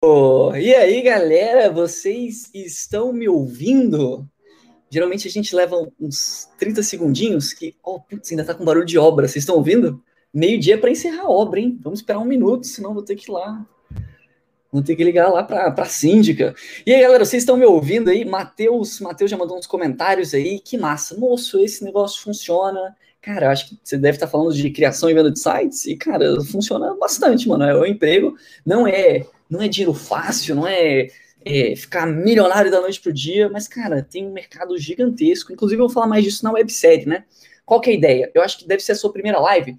Oh, e aí, galera, vocês estão me ouvindo? Geralmente a gente leva uns 30 segundinhos que, oh, putz, ainda tá com barulho de obra. Vocês estão ouvindo? Meio-dia para encerrar a obra, hein? Vamos esperar um minuto, senão vou ter que ir lá. Vou ter que ligar lá para a síndica. E aí, galera, vocês estão me ouvindo aí? Matheus, Matheus já mandou uns comentários aí. Que massa. Moço, esse negócio funciona. Cara, acho que você deve estar falando de criação e venda de sites. E, cara, funciona bastante, mano. É o emprego. Não é não é dinheiro fácil, não é, é ficar milionário da noite pro dia, mas, cara, tem um mercado gigantesco. Inclusive, eu vou falar mais disso na websérie, né? Qual que é a ideia? Eu acho que deve ser a sua primeira live.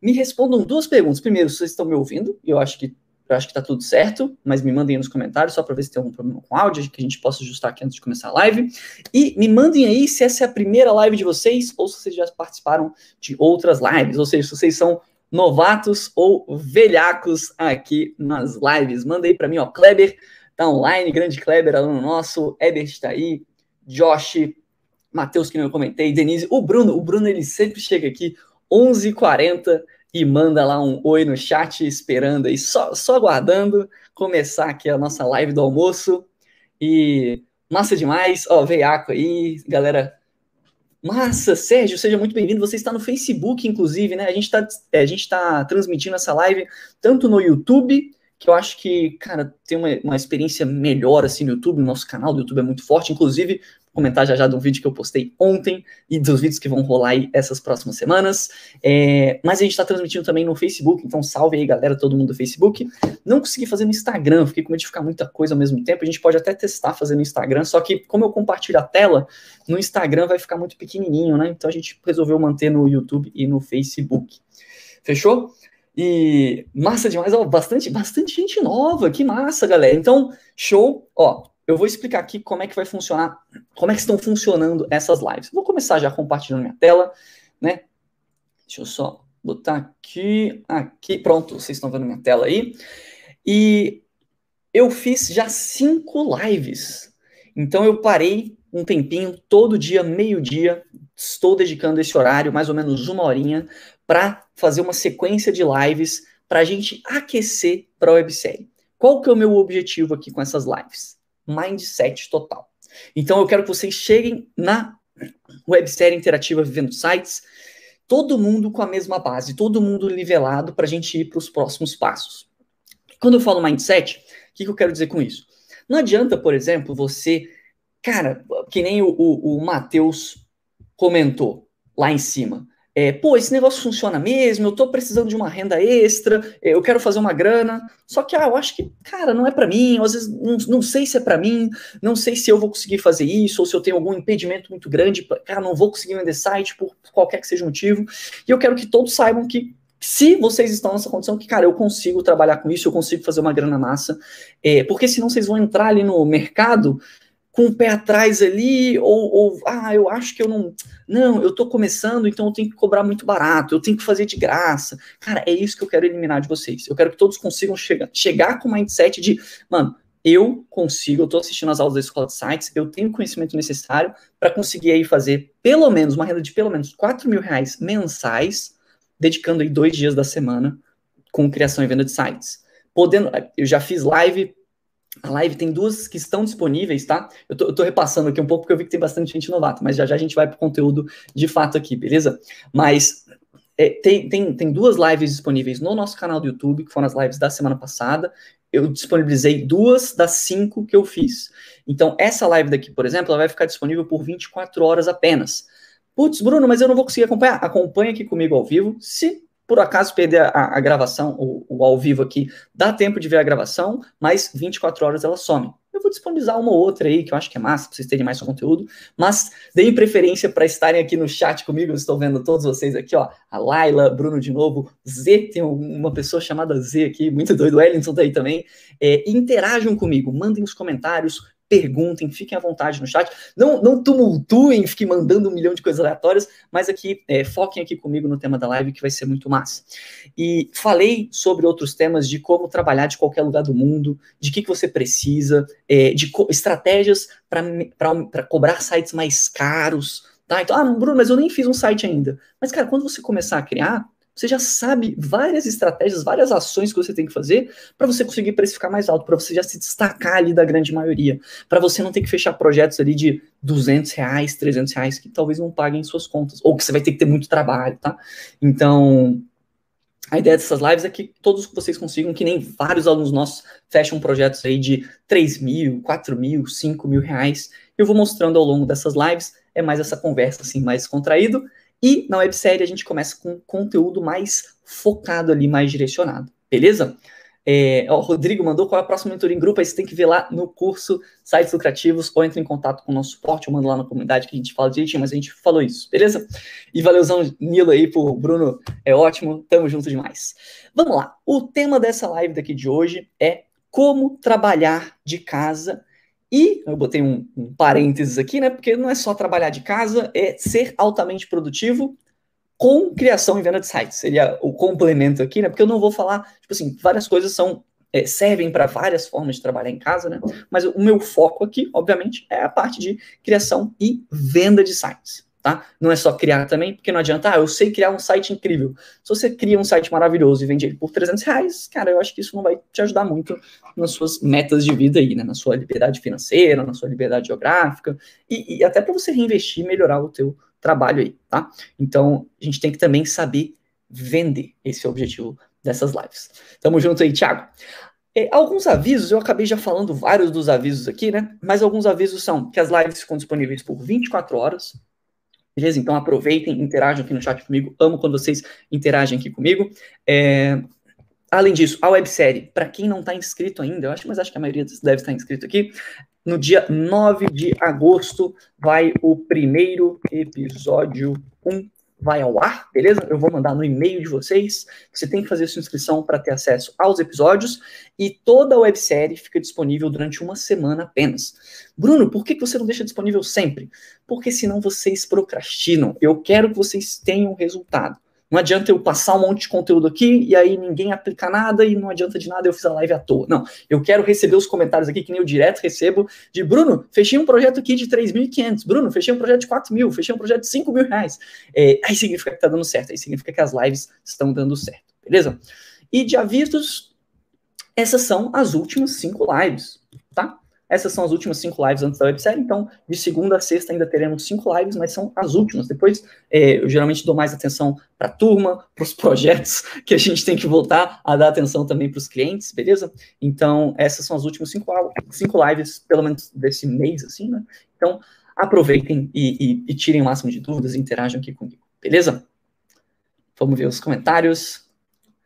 Me respondam duas perguntas. Primeiro, vocês estão me ouvindo, eu acho que eu acho que tá tudo certo, mas me mandem aí nos comentários só para ver se tem algum problema com áudio, que a gente possa ajustar aqui antes de começar a live. E me mandem aí se essa é a primeira live de vocês ou se vocês já participaram de outras lives, ou seja, se vocês são novatos ou velhacos aqui nas lives. Manda aí para mim, ó, Kleber tá online, grande Kleber, aluno nosso, Ebert está aí, Josh, Matheus, que não comentei, Denise, o Bruno, o Bruno ele sempre chega aqui 11h40 e manda lá um oi no chat, esperando aí, só, só aguardando começar aqui a nossa live do almoço. E massa demais, ó, veiaco aí, galera Massa, Sérgio, seja muito bem-vindo. Você está no Facebook, inclusive, né? A gente está é, tá transmitindo essa live tanto no YouTube, que eu acho que, cara, tem uma, uma experiência melhor assim no YouTube. O nosso canal do YouTube é muito forte. Inclusive, comentar já já de um vídeo que eu postei ontem e dos vídeos que vão rolar aí essas próximas semanas. É, mas a gente está transmitindo também no Facebook, então salve aí, galera, todo mundo do Facebook. Não consegui fazer no Instagram, fiquei com medo de ficar muita coisa ao mesmo tempo. A gente pode até testar fazer no Instagram, só que como eu compartilho a tela, no Instagram vai ficar muito pequenininho, né? Então a gente resolveu manter no YouTube e no Facebook. Fechou? E massa demais, ó, bastante, bastante gente nova, que massa, galera. Então, show, ó, eu vou explicar aqui como é que vai funcionar, como é que estão funcionando essas lives. Vou começar já compartilhando minha tela, né? Deixa eu só botar aqui, aqui, pronto, vocês estão vendo minha tela aí. E eu fiz já cinco lives. Então eu parei um tempinho, todo dia, meio-dia, estou dedicando esse horário, mais ou menos uma horinha, para fazer uma sequência de lives para a gente aquecer para a websérie. Qual que é o meu objetivo aqui com essas lives? Mindset total. Então eu quero que vocês cheguem na websérie interativa Vivendo Sites, todo mundo com a mesma base, todo mundo nivelado para a gente ir para os próximos passos. Quando eu falo mindset, o que, que, eu quero dizer com isso? Não adianta, por exemplo, você, cara, que nem o, o, o Matheus comentou lá em cima é, pô, esse negócio funciona mesmo, eu tô precisando de uma renda extra, eu quero fazer uma grana, só que, ah, eu acho que, cara, não é para mim, às vezes não, não sei se é para mim, não sei se eu vou conseguir fazer isso, ou se eu tenho algum impedimento muito grande, cara, não vou conseguir vender site por qualquer que seja o motivo, e eu quero que todos saibam que se vocês estão nessa condição que, cara, eu consigo trabalhar com isso, eu consigo fazer uma grana massa, é, porque senão vocês vão entrar ali no mercado com o pé atrás ali, ou, ou, ah, eu acho que eu não. Não, eu estou começando, então eu tenho que cobrar muito barato, eu tenho que fazer de graça. Cara, é isso que eu quero eliminar de vocês. Eu quero que todos consigam chegar, chegar com o mindset de, mano, eu consigo, eu estou assistindo as aulas da escola de sites, eu tenho o conhecimento necessário para conseguir aí fazer pelo menos uma renda de pelo menos 4 mil reais mensais, dedicando aí dois dias da semana com criação e venda de sites. Podendo, eu já fiz live a live tem duas que estão disponíveis, tá? Eu tô, eu tô, repassando aqui um pouco porque eu vi que tem bastante gente novata, mas já já a gente vai para o conteúdo de fato aqui, beleza? Mas é, tem, tem, tem duas lives disponíveis no nosso canal do YouTube, que foram as lives da semana passada. Eu disponibilizei duas das cinco que eu fiz. Então, essa live daqui, por exemplo, ela vai ficar disponível por 24 horas apenas. Putz, Bruno, mas eu não vou conseguir acompanhar. Acompanhe aqui comigo ao vivo. Se por acaso perder a, a gravação, o, o, ao vivo aqui, dá tempo de ver a gravação, mas 24 horas ela some. Eu vou disponibilizar uma ou outra aí, que eu acho que é massa, para vocês terem mais conteúdo, mas deem preferência para estarem aqui no chat comigo, eu estou vendo todos vocês aqui, ó, a Laila, Bruno de novo, Z, tem uma pessoa chamada Z aqui, muito doido, o Wellington tá aí também, é, interajam comigo, mandem os comentários, perguntem, fiquem à vontade no chat. Não, não tumultuem, fiquem mandando um milhão de coisas aleatórias, mas aqui, é, foquem aqui comigo no tema da live, que vai ser muito massa. E falei sobre outros temas de como trabalhar de qualquer lugar do mundo, de que, que você precisa, é, de estratégias para cobrar sites mais caros. Tá? Então, ah, Bruno, mas eu nem fiz um site ainda. Mas, cara, quando você começar a criar, Você já sabe várias estratégias, várias ações que você tem que fazer para você conseguir precificar mais alto, para você já se destacar ali da grande maioria, para você não ter que fechar projetos ali de 200 reais, 300 reais que talvez não paguem suas contas, ou que você vai ter que ter muito trabalho, tá? Então, a ideia dessas lives é que todos vocês consigam, que nem vários alunos nossos fecham projetos aí de 3 mil, 4 mil, 5 mil reais. Eu vou mostrando ao longo dessas lives, é mais essa conversa assim, mais contraído. E na websérie a gente começa com conteúdo mais focado ali, mais direcionado, beleza? É, o Rodrigo mandou qual é a próxima mentoria em grupo, aí você tem que ver lá no curso Sites Lucrativos, ou entra em contato com o nosso suporte, ou manda lá na comunidade que a gente fala direitinho, mas a gente falou isso, beleza? E valeuzão, Nilo aí, por Bruno, é ótimo, tamo junto demais. Vamos lá, o tema dessa live daqui de hoje é como trabalhar de casa e eu botei um, um, parênteses aqui, né? Porque não é só trabalhar de casa, é ser altamente produtivo com criação e venda de sites. Seria o complemento aqui, né? Porque eu não vou falar, tipo assim, várias coisas são é, servem para várias formas de trabalhar em casa, né? Mas o meu foco aqui, obviamente, é a parte de criação e venda de sites tá? Não é só criar também, porque não adianta, ah, eu sei criar um site incrível. Se você cria um site maravilhoso e vende ele por 300 reais, cara, eu acho que isso não vai te ajudar muito nas suas metas de vida aí, né? Na sua liberdade financeira, na sua liberdade geográfica, e, e até para você reinvestir e melhorar o teu trabalho aí, tá? Então, a gente tem que também saber vender. Esse é o objetivo dessas lives. Tamo junto aí, Thiago. É, alguns avisos, eu acabei já falando vários dos avisos aqui, né? Mas alguns avisos são que as lives ficam disponíveis por 24 horas, Beleza? Então aproveitem, interajam aqui no chat comigo. Amo quando vocês interagem aqui comigo. É... Além disso, a websérie, para quem não está inscrito ainda, eu acho, mas acho que a maioria deve estar inscrito aqui. No dia 9 de agosto vai o primeiro episódio 1 vai ao ar, beleza? Eu vou mandar no e-mail de vocês. Você tem que fazer sua inscrição para ter acesso aos episódios e toda a websérie fica disponível durante uma semana apenas. Bruno, por que você não deixa disponível sempre? Porque senão vocês procrastinam. Eu quero que vocês tenham resultado. Não adianta eu passar um monte de conteúdo aqui e aí ninguém aplica nada e não adianta de nada eu fiz a live à toa. Não, eu quero receber os comentários aqui, que nem eu direto recebo, de Bruno, fechei um projeto aqui de 3.500, Bruno, fechei um projeto de 4 mil, fechei um projeto de 5 mil reais. É, aí significa que tá dando certo, aí significa que as lives estão dando certo, beleza? E de avisos, essas são as últimas cinco lives, tá? Essas são as últimas cinco lives antes da websérie, então de segunda a sexta ainda teremos cinco lives, mas são as últimas. Depois é, eu geralmente dou mais atenção para a turma, para os projetos, que a gente tem que voltar a dar atenção também para os clientes, beleza? Então essas são as últimas cinco, cinco lives, pelo menos desse mês, assim, né? Então aproveitem e, e, e tirem o máximo de dúvidas interajam aqui comigo, beleza? Vamos ver os comentários.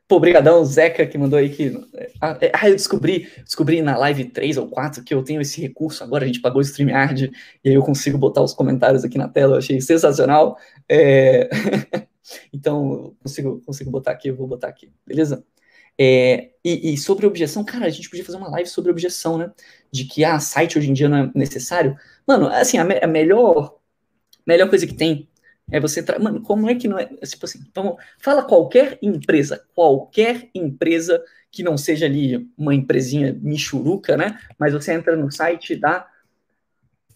Pô, brigadão, Zeca, que mandou aí que... Ah, é, ah, eu descobri, descobri na live 3 ou 4 que eu tenho esse recurso agora, a gente pagou o StreamYard, e aí eu consigo botar os comentários aqui na tela, eu achei sensacional. É... então, consigo, consigo botar aqui, eu vou botar aqui, beleza? É, e, e, sobre objeção, cara, a gente podia fazer uma live sobre objeção, né? De que, ah, site hoje em dia não é necessário. Mano, assim, a, me a melhor, melhor coisa que tem é você. Tra... Mano, como é que não é. Tipo assim, vamos, fala qualquer empresa, qualquer empresa que não seja ali uma empresinha michuruca, né? Mas você entra no site da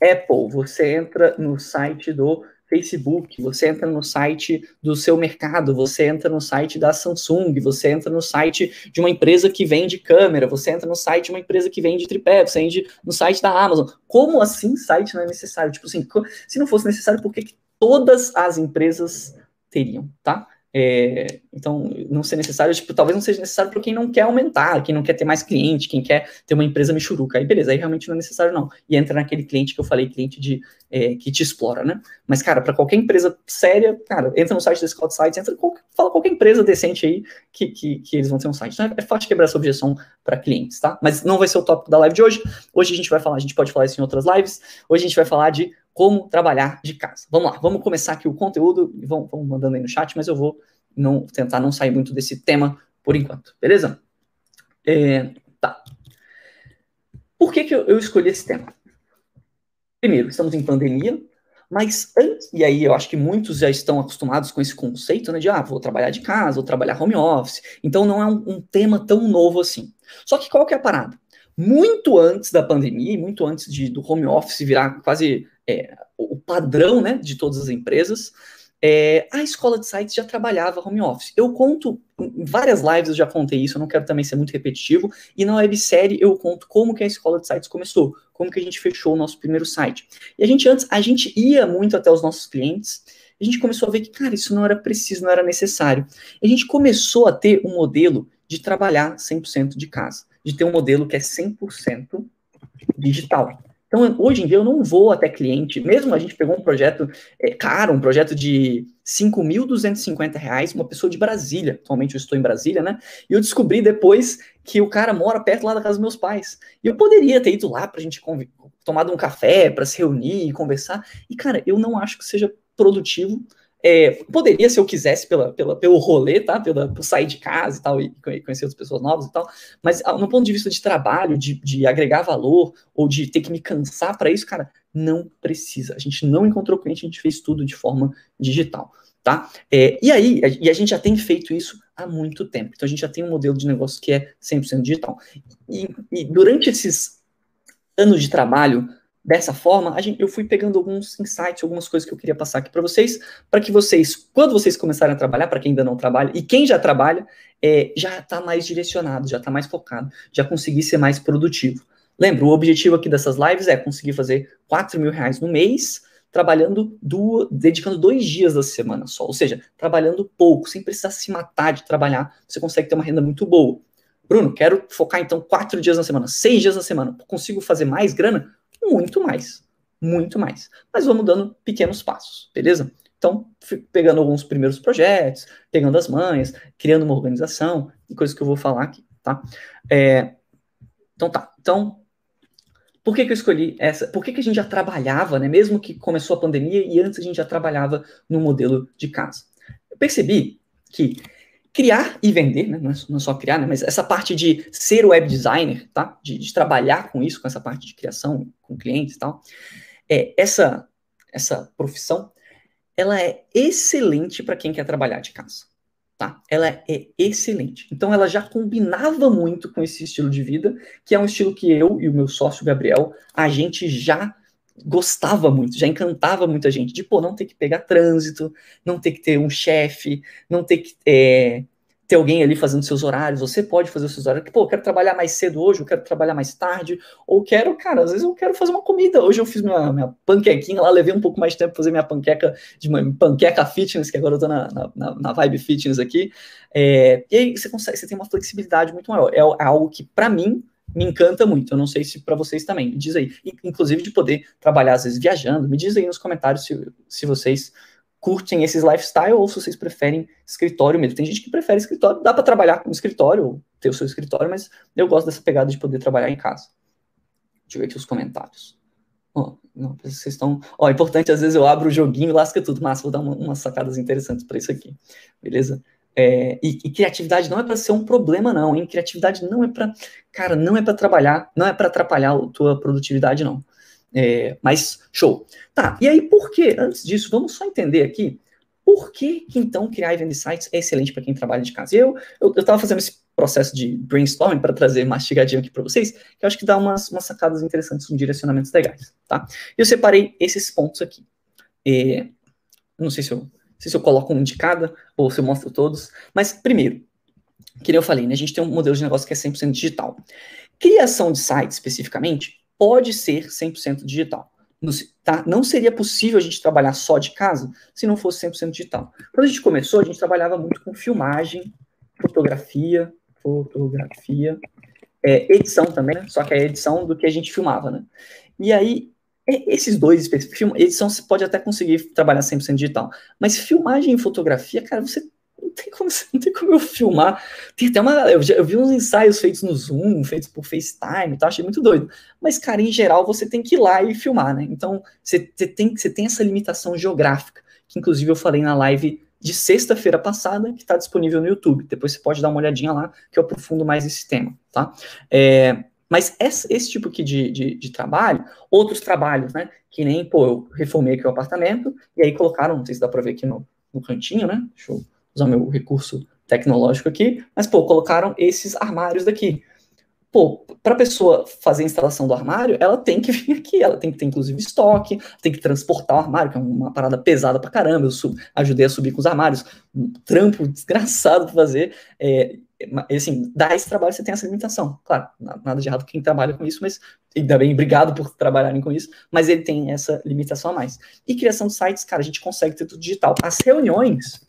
Apple, você entra no site do Facebook, você entra no site do seu mercado, você entra no site da Samsung, você entra no site de uma empresa que vende câmera, você entra no site de uma empresa que vende tripé, você entra no site da Amazon. Como assim site não é necessário? Tipo assim, se não fosse necessário, por que, que todas as empresas teriam, tá? É, então, não ser necessário, tipo, talvez não seja necessário para quem não quer aumentar, quem não quer ter mais cliente, quem quer ter uma empresa michuruca. Aí, beleza, aí realmente não é necessário, não. E entra naquele cliente que eu falei, cliente de é, que te explora, né? Mas, cara, para qualquer empresa séria, cara, entra no site da Cloud Sites, entra, fala qualquer empresa decente aí que, que, que, eles vão ter um site. Então, é fácil quebrar essa objeção para clientes, tá? Mas não vai ser o tópico da live de hoje. Hoje a gente vai falar, a gente pode falar isso em outras lives. Hoje a gente vai falar de como trabalhar de casa. Vamos lá, vamos começar aqui o conteúdo, vão, vão mandando aí no chat, mas eu vou não tentar não sair muito desse tema por enquanto, beleza? É, tá. Por que, que eu, eu escolhi esse tema? Primeiro, estamos em pandemia, mas antes, e aí eu acho que muitos já estão acostumados com esse conceito, né, de ah, vou trabalhar de casa, vou trabalhar home office, então não é um, um tema tão novo assim. Só que qual que é a parada? Muito antes da pandemia, muito antes de, do home office virar quase é, o padrão né, de todas as empresas, é, a escola de sites já trabalhava home office. Eu conto, em várias lives eu já contei isso, eu não quero também ser muito repetitivo, e na websérie eu conto como que a escola de sites começou, como que a gente fechou o nosso primeiro site. E a gente antes, a gente ia muito até os nossos clientes, a gente começou a ver que, cara, isso não era preciso, não era necessário. E a gente começou a ter um modelo de trabalhar 100% de casa, de ter um modelo que é 100% digital. Então, hoje em dia, eu não vou até cliente, mesmo a gente pegou um projeto é, caro, um projeto de R$ 5.250, uma pessoa de Brasília, atualmente eu estou em Brasília, né? E eu descobri depois que o cara mora perto lá da casa dos meus pais. E eu poderia ter ido lá para a gente tomar um café, para se reunir e conversar. E, cara, eu não acho que seja produtivo é, poderia, se eu quisesse, pela, pela, pelo rolê, tá? Pela, por sair de casa e tal, e conhecer outras pessoas novas e tal. Mas, no ponto de vista de trabalho, de, de agregar valor, ou de ter que me cansar para isso, cara, não precisa. A gente não encontrou cliente, a gente fez tudo de forma digital, tá? É, e aí, e a gente já tem feito isso há muito tempo. Então, a gente já tem um modelo de negócio que é 100% digital. E, e durante esses anos de trabalho, dessa forma, gente, eu fui pegando alguns insights, algumas coisas que eu queria passar aqui para vocês, para que vocês, quando vocês começarem a trabalhar, para quem ainda não trabalha, e quem já trabalha, é, já está mais direcionado, já está mais focado, já conseguir ser mais produtivo. Lembra, o objetivo aqui dessas lives é conseguir fazer 4 mil reais no mês, trabalhando, do, dedicando dois dias da semana só, ou seja, trabalhando pouco, sem precisar se matar de trabalhar, você consegue ter uma renda muito boa. Bruno, quero focar então quatro dias na semana, seis dias na semana, consigo fazer mais grana? Muito mais. Muito mais. Mas vamos dando pequenos passos, beleza? Então, pegando alguns primeiros projetos, pegando as manhas, criando uma organização, e coisas que eu vou falar aqui, tá? É, então tá. Então, por que, que eu escolhi essa? Por que, que a gente já trabalhava, né? Mesmo que começou a pandemia e antes a gente já trabalhava no modelo de casa. Eu percebi que criar e vender, né? não, é, não é só criar, né? mas essa parte de ser web designer, tá? De, de, trabalhar com isso, com essa parte de criação, com clientes e tal, é, essa, essa profissão, ela é excelente para quem quer trabalhar de casa, tá? Ela é excelente. Então, ela já combinava muito com esse estilo de vida, que é um estilo que eu e o meu sócio Gabriel, a gente já gostava muito, já encantava muita gente, de pô, não ter que pegar trânsito, não ter que ter um chefe, não ter que é, ter alguém ali fazendo seus horários, você pode fazer os seus horários, pô, eu quero trabalhar mais cedo hoje, eu quero trabalhar mais tarde, ou quero, cara, às vezes eu quero fazer uma comida, hoje eu fiz minha, minha panquequinha lá, levei um pouco mais de tempo pra fazer minha panqueca, de uma panqueca fitness, que agora eu tô na, na, na vibe fitness aqui, é, e aí você consegue, você tem uma flexibilidade muito maior, é, é algo que, para mim, me encanta muito. Eu não sei se para vocês também. Me diz aí. Inclusive de poder trabalhar, às vezes, viajando. Me diz aí nos comentários se, se vocês curtem esses lifestyle ou se vocês preferem escritório mesmo. Tem gente que prefere escritório. Dá para trabalhar com escritório, ou ter o seu escritório, mas eu gosto dessa pegada de poder trabalhar em casa. Deixa eu ver aqui os comentários. Oh, não, vocês estão. Ó, oh, importante, às vezes eu abro o joguinho, lasca tudo. Mas vou dar uma, umas sacadas interessantes para isso aqui. Beleza? É, e, e, criatividade não é para ser um problema, não, hein? Criatividade não é para, cara, não é para trabalhar, não é para atrapalhar a tua produtividade, não. É, mas show. Tá, e aí por que? Antes disso, vamos só entender aqui por que, que então criar e vender sites é excelente para quem trabalha de casa. Eu estava fazendo esse processo de brainstorming para trazer mastigadinho aqui para vocês, que eu acho que dá umas, umas sacadas interessantes, uns direcionamentos legais, tá? Eu separei esses pontos aqui. É, não sei se eu se eu coloco um de cada ou se eu mostro todos. Mas, primeiro, que eu falei, né, a gente tem um modelo de negócio que é 100% digital. Criação de site, especificamente, pode ser 100% digital. Tá? Não seria possível a gente trabalhar só de casa se não fosse 100% digital. Quando a gente começou, a gente trabalhava muito com filmagem, fotografia, fotografia, é, edição também, né? só que é a edição do que a gente filmava, né? E aí, esses dois edição você pode até conseguir trabalhar 100% digital, mas filmagem e fotografia, cara, você não tem como, não tem como eu filmar. Tem até uma. Eu, já, eu vi uns ensaios feitos no Zoom, feitos por FaceTime, tá? Achei muito doido. Mas, cara, em geral, você tem que ir lá e filmar, né? Então, você, você, tem, você tem essa limitação geográfica, que inclusive eu falei na live de sexta-feira passada, que está disponível no YouTube. Depois você pode dar uma olhadinha lá, que eu aprofundo mais esse tema, tá? É, mas esse, esse tipo aqui de, de, de, trabalho, outros trabalhos, né? Que nem, pô, eu reformei aqui o apartamento, e aí colocaram, não sei se dá para ver aqui no, no cantinho, né? Deixa eu usar meu recurso tecnológico aqui, mas, pô, colocaram esses armários daqui. pô, para a pessoa fazer a instalação do armário, ela tem que vir aqui, ela tem que ter inclusive estoque, tem que transportar o armário, que é uma parada pesada pra caramba. Eu sub, ajudei a subir com os armários, um trampo desgraçado pra fazer. É, assim, dá esse trabalho, você tem essa limitação. Claro, nada de errado quem trabalha com isso, mas ainda bem, obrigado por trabalharem com isso, mas ele tem essa limitação a mais. E criação de sites, cara, a gente consegue ter tudo digital. As reuniões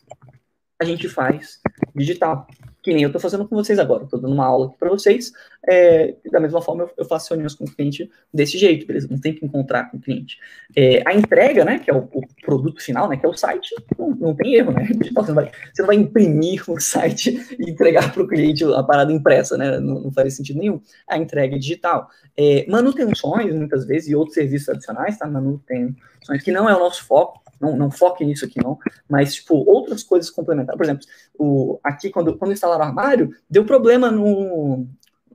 a gente faz digital que nem eu estou fazendo com vocês agora. Estou dando uma aula aqui para vocês. É, da mesma forma, eu, eu, faço reuniões com o cliente desse jeito, beleza? Não tem que encontrar com o cliente. É, a entrega, né, que é o, o, produto final, né, que é o site, não, não tem erro, né? Você não, vai, você não vai imprimir o site e entregar para o cliente a parada impressa, né? Não, não faz sentido nenhum. A entrega é digital. É, manutenções, muitas vezes, e outros serviços adicionais, tá? Manutenções, que não é o nosso foco, não, não foque nisso aqui, não. Mas, tipo, outras coisas complementares. Por exemplo, o, aqui, quando, quando instalaram o armário, deu problema no,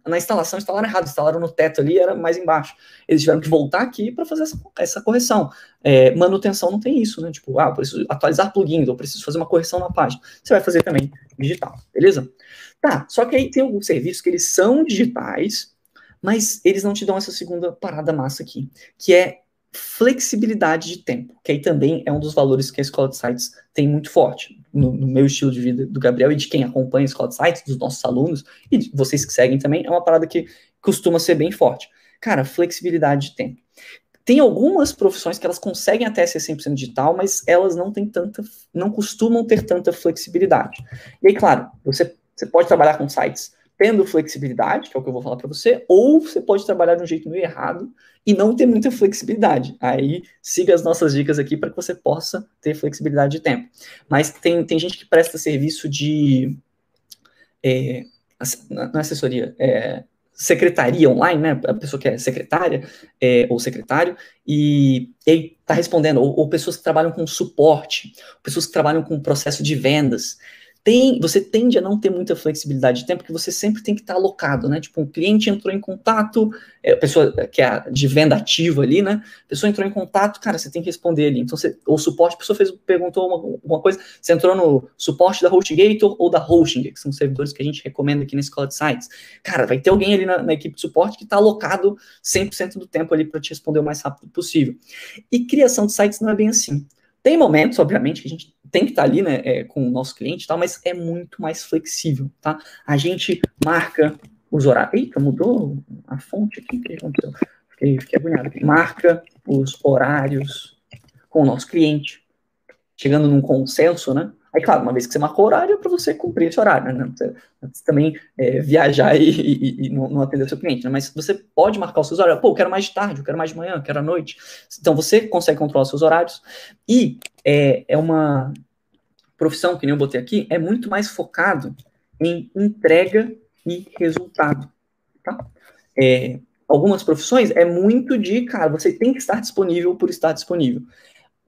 na instalação, instalaram errado, instalaram no teto ali, era mais embaixo. Eles tiveram que voltar aqui para fazer essa, essa correção. É, manutenção não tem isso, né? Tipo, ah, preciso atualizar plugins, ou preciso fazer uma correção na página. Você vai fazer também digital, beleza? Tá, só que aí tem alguns serviços que eles são digitais, mas eles não te dão essa segunda parada massa aqui, que é flexibilidade de tempo, que aí também é um dos valores que a escola de sites tem muito forte. No, no, meu estilo de vida do Gabriel e de quem acompanha a escola de sites, dos nossos alunos, e vocês que seguem também, é uma parada que costuma ser bem forte. Cara, flexibilidade de tempo. Tem algumas profissões que elas conseguem até ser 100% digital, mas elas não têm tanta, não costumam ter tanta flexibilidade. E aí, claro, você, você pode trabalhar com sites tendo flexibilidade, que é o que eu vou falar para você, ou você pode trabalhar de um jeito meio errado e não ter muita flexibilidade. Aí siga as nossas dicas aqui para que você possa ter flexibilidade de tempo. Mas tem, tem gente que presta serviço de. É, não é assessoria, é, secretaria online, né? A pessoa que é secretária é, ou secretário, e ele está respondendo, ou, ou, pessoas que trabalham com suporte, pessoas que trabalham com processo de vendas tem, você tende a não ter muita flexibilidade de tempo, porque você sempre tem que estar alocado, né? Tipo, um cliente entrou em contato, é, a pessoa que é de venda ativa ali, né? A pessoa entrou em contato, cara, você tem que responder ali. Então, você, o suporte, a pessoa fez, perguntou uma, uma coisa, você entrou no suporte da HostGator ou da Hosting, que são servidores que a gente recomenda aqui na escola de sites. Cara, vai ter alguém ali na, na equipe de suporte que está alocado 100% do tempo ali para te responder o mais rápido possível. E criação de sites não é bem assim. Tem momentos, obviamente, que a gente tem que estar tá ali, né, é, com o nosso cliente e tal, mas é muito mais flexível, tá? A gente marca os horários. Eita, mudou a fonte aqui, o que aconteceu? Fiquei, fiquei agoniado. Marca os horários com o nosso cliente, chegando num consenso, né? Aí, claro, uma vez que você marcou horário, é para você cumprir esse horário, né? Você, você também é, viajar e, e, e não, atender o seu cliente, né? Mas você pode marcar os seus horários. Pô, eu quero mais de tarde, eu quero mais de manhã, eu quero à noite. Então, você consegue controlar os seus horários. E é, é uma profissão, que nem eu botei aqui, é muito mais focado em entrega e resultado, tá? É, algumas profissões é muito de, cara, você tem que estar disponível por estar disponível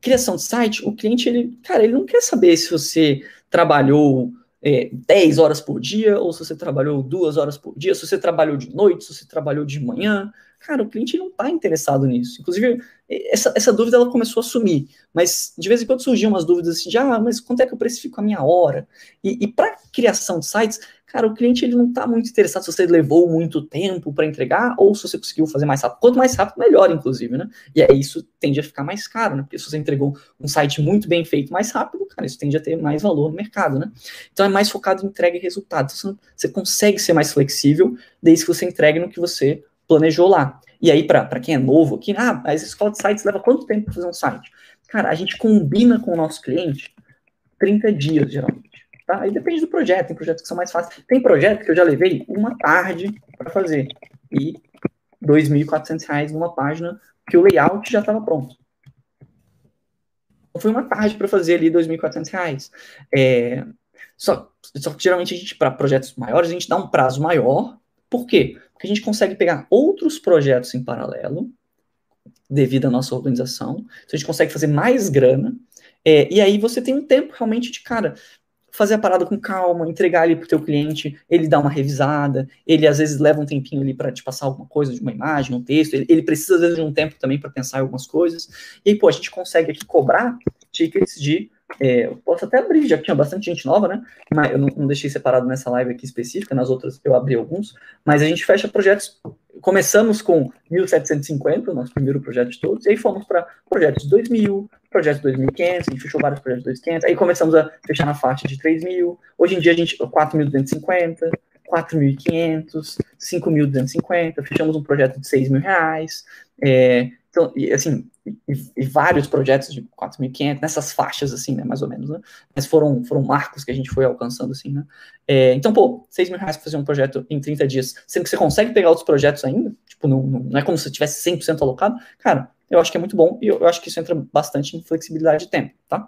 criação de site, o cliente, ele, cara, ele não quer saber se você trabalhou é, 10 horas por dia, ou se você trabalhou duas horas por dia, se você trabalhou de noite, se você trabalhou de manhã. Cara, o cliente não está interessado nisso. Inclusive, essa, essa dúvida ela começou a sumir, mas de vez em quando surgiam umas dúvidas assim, de, ah, mas quanto é que eu precifico a minha hora? E, e para criação de sites, cara, o cliente ele não está muito interessado se você levou muito tempo para entregar ou se você conseguiu fazer mais rápido. Quanto mais rápido, melhor, inclusive, né? E aí isso tende a ficar mais caro, né? Porque se você entregou um site muito bem feito mais rápido, cara, isso tende a ter mais valor no mercado, né? Então é mais focado em entrega e resultado. Então, você consegue ser mais flexível desde que você entregue no que você planejou lá. E aí, para quem é novo aqui, ah, as escolas de sites leva quanto tempo para fazer um site? Cara, a gente combina com o nosso cliente 30 dias, geralmente. Tá? Aí depende do projeto, tem projetos que são mais fáceis. Tem projeto que eu já levei uma tarde para fazer. E R$ 2.400 numa página que o layout já estava pronto. Foi uma tarde para fazer ali R$ 2.400. É, só, só que geralmente a gente, para projetos maiores, a gente dá um prazo maior. Por quê? Porque a gente consegue pegar outros projetos em paralelo, devido à nossa organização. Então a gente consegue fazer mais grana. É, e aí você tem um tempo realmente de, cara, fazer a parada com calma, entregar ali pro teu cliente, ele dá uma revisada, ele às vezes leva um tempinho ali para te passar alguma coisa de uma imagem, um texto, ele, ele precisa às vezes de um tempo também para pensar em algumas coisas. E aí, pô, a gente consegue aqui cobrar tickets de É, eu posso até abrir, já tinha bastante gente nova, né? Mas eu não, não, deixei separado nessa live aqui específica, nas outras eu abri alguns. Mas a gente fecha projetos. Começamos com 1750, o nosso primeiro projeto de todos, e aí fomos para projetos de 2000, projetos de 2500, a gente fechou vários projetos de 2500, aí começamos a fechar na faixa de 3000. Hoje em dia a gente 4250, 4.500, 5.250, fechamos um projeto de 6 mil reais. É, então, e, assim, e, e, vários projetos de 4.500, nessas faixas, assim, né, mais ou menos, né? Mas foram, foram marcos que a gente foi alcançando, assim, né? É, então, pô, 6 mil reais para fazer um projeto em 30 dias, sendo que você consegue pegar outros projetos ainda, tipo, não, não, não é como se tivesse 100% alocado, cara, eu acho que é muito bom e eu, eu acho que isso entra bastante em flexibilidade de tempo, tá?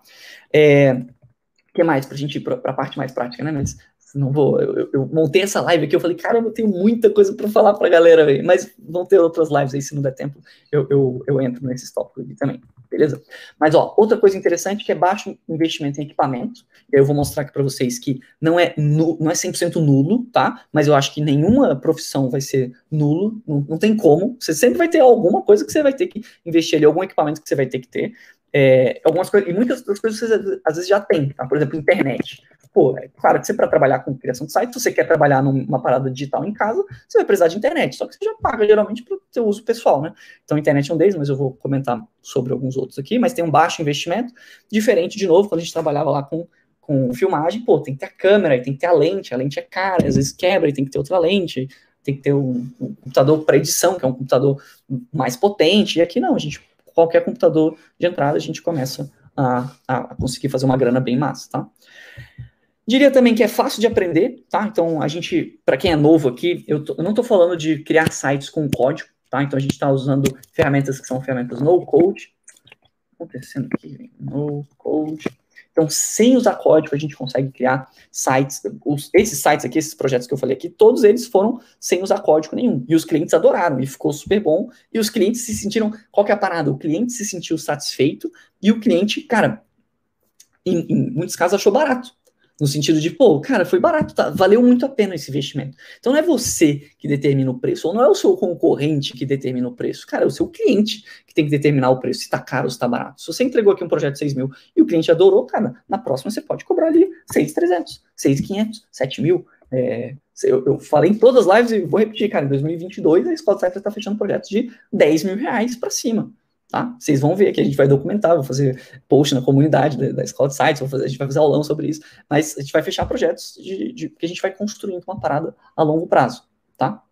É, o que mais, para a gente ir para a parte mais prática, né? Mas não vou. Eu, eu, montei essa live aqui, eu falei, cara, eu tenho muita coisa para falar para a galera, véio. mas vão ter outras lives aí, se não der tempo, eu, eu, eu entro nesses tópicos aqui também, beleza? Mas, ó, outra coisa interessante que é baixo investimento em equipamento, eu vou mostrar aqui para vocês que não é, nu, não é 100% nulo, tá? Mas eu acho que nenhuma profissão vai ser nulo, não, não tem como, você sempre vai ter alguma coisa que você vai ter que investir ali, algum equipamento que você vai ter que ter, é, algumas coisas, e muitas outras coisas você às vezes já tem, tá? Por exemplo, internet. Pô, é claro que você para trabalhar com criação de site, se você quer trabalhar numa parada digital em casa, você vai precisar de internet, só que você já paga geralmente para o seu uso pessoal, né? Então, internet é um deles, mas eu vou comentar sobre alguns outros aqui, mas tem um baixo investimento, diferente, de novo, quando a gente trabalhava lá com, com filmagem, pô, tem que ter a câmera, tem que ter a lente, a lente é cara, às vezes quebra e tem que ter outra lente, tem que ter um, um computador para edição, que é um computador mais potente, e aqui não, a gente, qualquer computador de entrada, a gente começa a, a conseguir fazer uma grana bem massa, tá? Diria também que é fácil de aprender, tá? Então, a gente, para quem é novo aqui, eu, tô, eu não estou falando de criar sites com código, tá? Então, a gente está usando ferramentas que são ferramentas no code. Acontecendo aqui, no code. Então, sem usar código, a gente consegue criar sites. Os, esses sites aqui, esses projetos que eu falei aqui, todos eles foram sem usar código nenhum. E os clientes adoraram, e ficou super bom. E os clientes se sentiram. Qual que é a parada? O cliente se sentiu satisfeito, e o cliente, cara, em, em muitos casos, achou barato. No sentido de, pô, cara, foi barato, tá? valeu muito a pena esse investimento. Então não é você que determina o preço, ou não é o seu concorrente que determina o preço. Cara, é o seu cliente que tem que determinar o preço, se tá caro ou se tá barato. Se você entregou aqui um projeto de 6 mil e o cliente adorou, cara, na próxima você pode cobrar ali 6,300, 6,500, 7 mil. É, eu, eu, falei em todas as lives e vou repetir, cara, em 2022 a Escola Cypher está fechando projetos de 10 mil reais para cima. Tá? Vocês vão ver que a gente vai documentar, vou fazer post na comunidade da, da escola de sites, vou fazer, a gente vai fazer aulão sobre isso, mas a gente vai fechar projetos de, de, que a gente vai construindo uma parada a longo prazo, tá?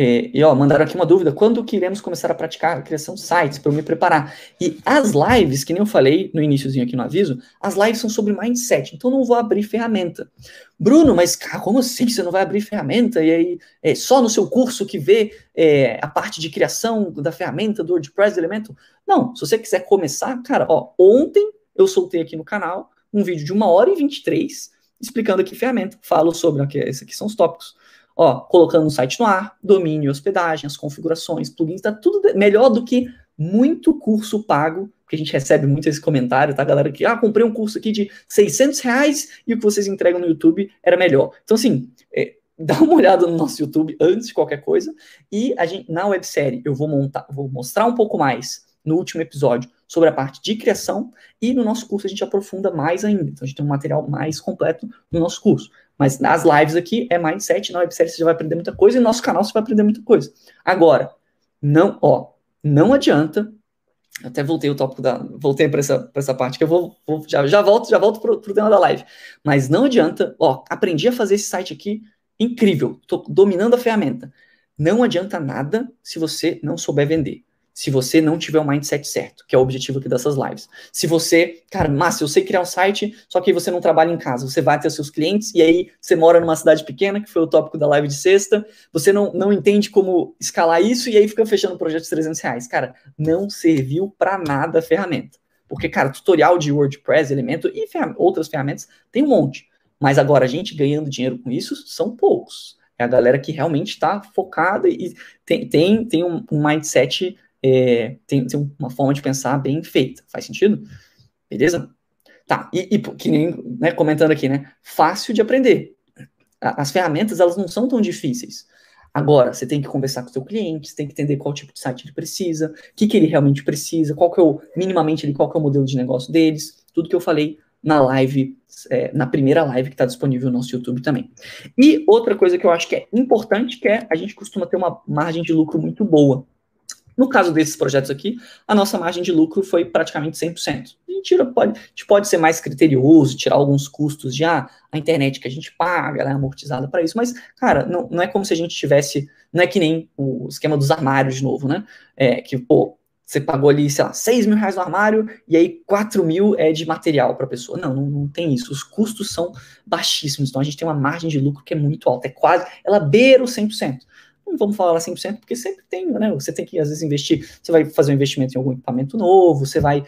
É, e ó, mandaram aqui uma dúvida: quando que iremos começar a praticar a criação de sites para eu me preparar? E as lives, que nem eu falei no iníciozinho aqui no aviso, as lives são sobre mindset, então não vou abrir ferramenta. Bruno, mas cara, como assim você não vai abrir ferramenta? E aí, é só no seu curso que vê é, a parte de criação da ferramenta do WordPress Elementor? Não, se você quiser começar, cara, ó, ontem eu soltei aqui no canal um vídeo de uma hora e 23 explicando aqui ferramenta. Falo sobre, aqui, esses aqui são os tópicos Ó, colocando o site no ar, domínio, hospedagem, as configurações, plugins, tá tudo melhor do que muito curso pago, que a gente recebe muito esse comentário, tá, galera? Que, ah, comprei um curso aqui de 600 reais e o que vocês entregam no YouTube era melhor. Então, assim, é, dá uma olhada no nosso YouTube antes de qualquer coisa. E a gente, na websérie, eu vou montar, vou mostrar um pouco mais no último episódio sobre a parte de criação e no nosso curso a gente aprofunda mais ainda. Então a gente tem um material mais completo no nosso curso. Mas nas lives aqui é mindset, na websérie você já vai aprender muita coisa e no nosso canal você vai aprender muita coisa. Agora, não, ó, não adianta. Até voltei o tópico da. Voltei para essa, essa parte que eu vou. vou já, já volto, já volto pro, pro tema da live. Mas não adianta, ó, aprendi a fazer esse site aqui incrível. Tô dominando a ferramenta. Não adianta nada se você não souber vender se você não tiver o mindset certo, que é o objetivo aqui dessas lives. Se você, cara, massa, eu sei criar um site, só que você não trabalha em casa, você vai ter seus clientes e aí você mora numa cidade pequena, que foi o tópico da live de sexta, você não, não entende como escalar isso e aí fica fechando um projeto de 300 reais. Cara, não serviu para nada a ferramenta. Porque, cara, tutorial de WordPress, Elemento e ferram outras ferramentas tem um monte. Mas agora, a gente ganhando dinheiro com isso são poucos. É a galera que realmente está focada e tem, tem, tem um, um mindset é, tem, tem, uma forma de pensar bem feita. Faz sentido? Beleza? Tá, e, e que nem né, comentando aqui, né? Fácil de aprender. As ferramentas, elas não são tão difíceis. Agora, você tem que conversar com o seu cliente, você tem que entender qual tipo de site ele precisa, o que, que ele realmente precisa, qual que é o, minimamente, ele, qual que é o modelo de negócio deles, tudo que eu falei na live, é, na primeira live que está disponível no nosso YouTube também. E outra coisa que eu acho que é importante, que é a gente costuma ter uma margem de lucro muito boa. No caso desses projetos aqui, a nossa margem de lucro foi praticamente 100%. A gente, tira, pode, a gente pode ser mais criterioso, tirar alguns custos de ah, a internet que a gente paga, ela é amortizada para isso, mas, cara, não, não é como se a gente tivesse, não é que nem o esquema dos armários de novo, né? É, que, pô, você pagou ali, sei lá, 6 mil reais no armário e aí 4 mil é de material para a pessoa. Não, não, não, tem isso. Os custos são baixíssimos. Então a gente tem uma margem de lucro que é muito alta. É quase, ela beira o 100% não vamos falar 100%, porque sempre tem, né? Você tem que, às vezes, investir. Você vai fazer um investimento em algum equipamento novo, você vai,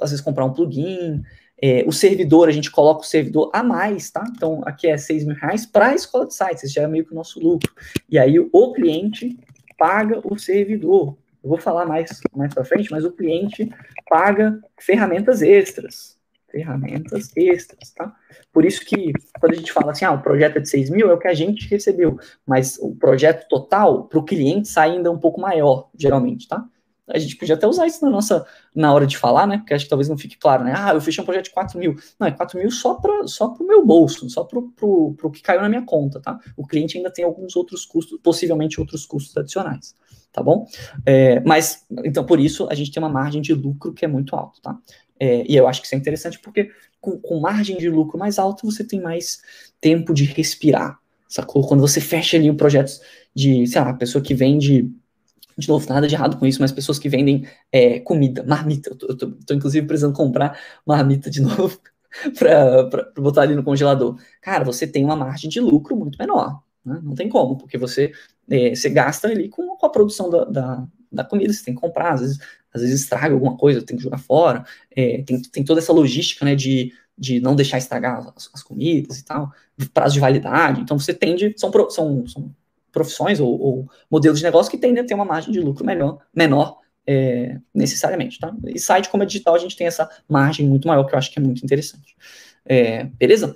às vezes, comprar um plugin. É, o servidor, a gente coloca o servidor a mais, tá? Então, aqui é 6 mil reais para a escola de sites, já é meio que o nosso lucro. E aí, o cliente paga o servidor. Eu vou falar mais, mais para frente, mas o cliente paga ferramentas extras ferramentas extras, tá? Por isso que quando a gente fala assim, ah, o projeto é de 6 mil, é o que a gente recebeu, mas o projeto total para o cliente sai ainda um pouco maior, geralmente, tá? A gente podia até usar isso na nossa, na hora de falar, né? Porque acho que talvez não fique claro, né? Ah, eu fechei um projeto de 4 mil. Não, é 4 mil só para só o meu bolso, só para o que caiu na minha conta, tá? O cliente ainda tem alguns outros custos, possivelmente outros custos adicionais, tá bom? É, mas, então, por isso, a gente tem uma margem de lucro que é muito alta, tá? É, e eu acho que isso é interessante porque com, com, margem de lucro mais alta você tem mais tempo de respirar, sacou? Quando você fecha ali o projeto de, sei lá, pessoa que vende, de novo, nada de errado com isso, mas pessoas que vendem é, comida, marmita, eu tô, eu tô, tô, inclusive precisando comprar marmita de novo para botar ali no congelador. Cara, você tem uma margem de lucro muito menor, né? não tem como, porque você, é, você gasta ali com, com a produção da, da, da comida, você tem que comprar, às vezes às vezes estraga alguma coisa, tem que jogar fora, é, tem, tem toda essa logística, né, de, de não deixar estragar as, as, comidas e tal, prazo de validade, então você tende, são, são, são profissões ou, ou, modelos de negócio que tendem a ter uma margem de lucro melhor, menor é, necessariamente, tá? E site como é digital, a gente tem essa margem muito maior, que eu acho que é muito interessante. É, beleza?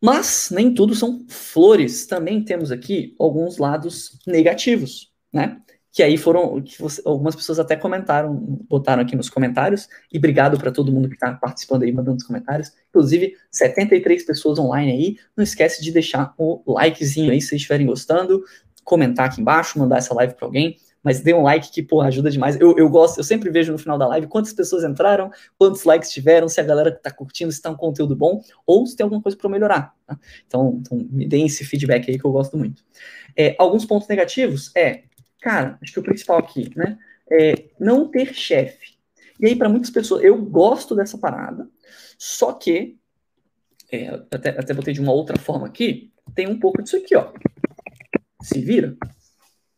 Mas nem tudo são flores, também temos aqui alguns lados negativos, né? Que aí foram, que você, algumas pessoas até comentaram, botaram aqui nos comentários, e obrigado para todo mundo que está participando aí, mandando os comentários, inclusive 73 pessoas online aí, não esquece de deixar o likezinho aí se vocês estiverem gostando, comentar aqui embaixo, mandar essa live para alguém, mas dê um like que, porra, ajuda demais. Eu, eu gosto, eu sempre vejo no final da live quantas pessoas entraram, quantos likes tiveram, se a galera está curtindo, se está um conteúdo bom, ou se tem alguma coisa para melhorar. Tá? Então, então, me deem esse feedback aí que eu gosto muito. É, alguns pontos negativos é Cara, acho que o principal aqui, né? É não ter chefe. E aí, para muitas pessoas, eu gosto dessa parada, só que, é, até, até botei de uma outra forma aqui, tem um pouco disso aqui, ó. Se vira,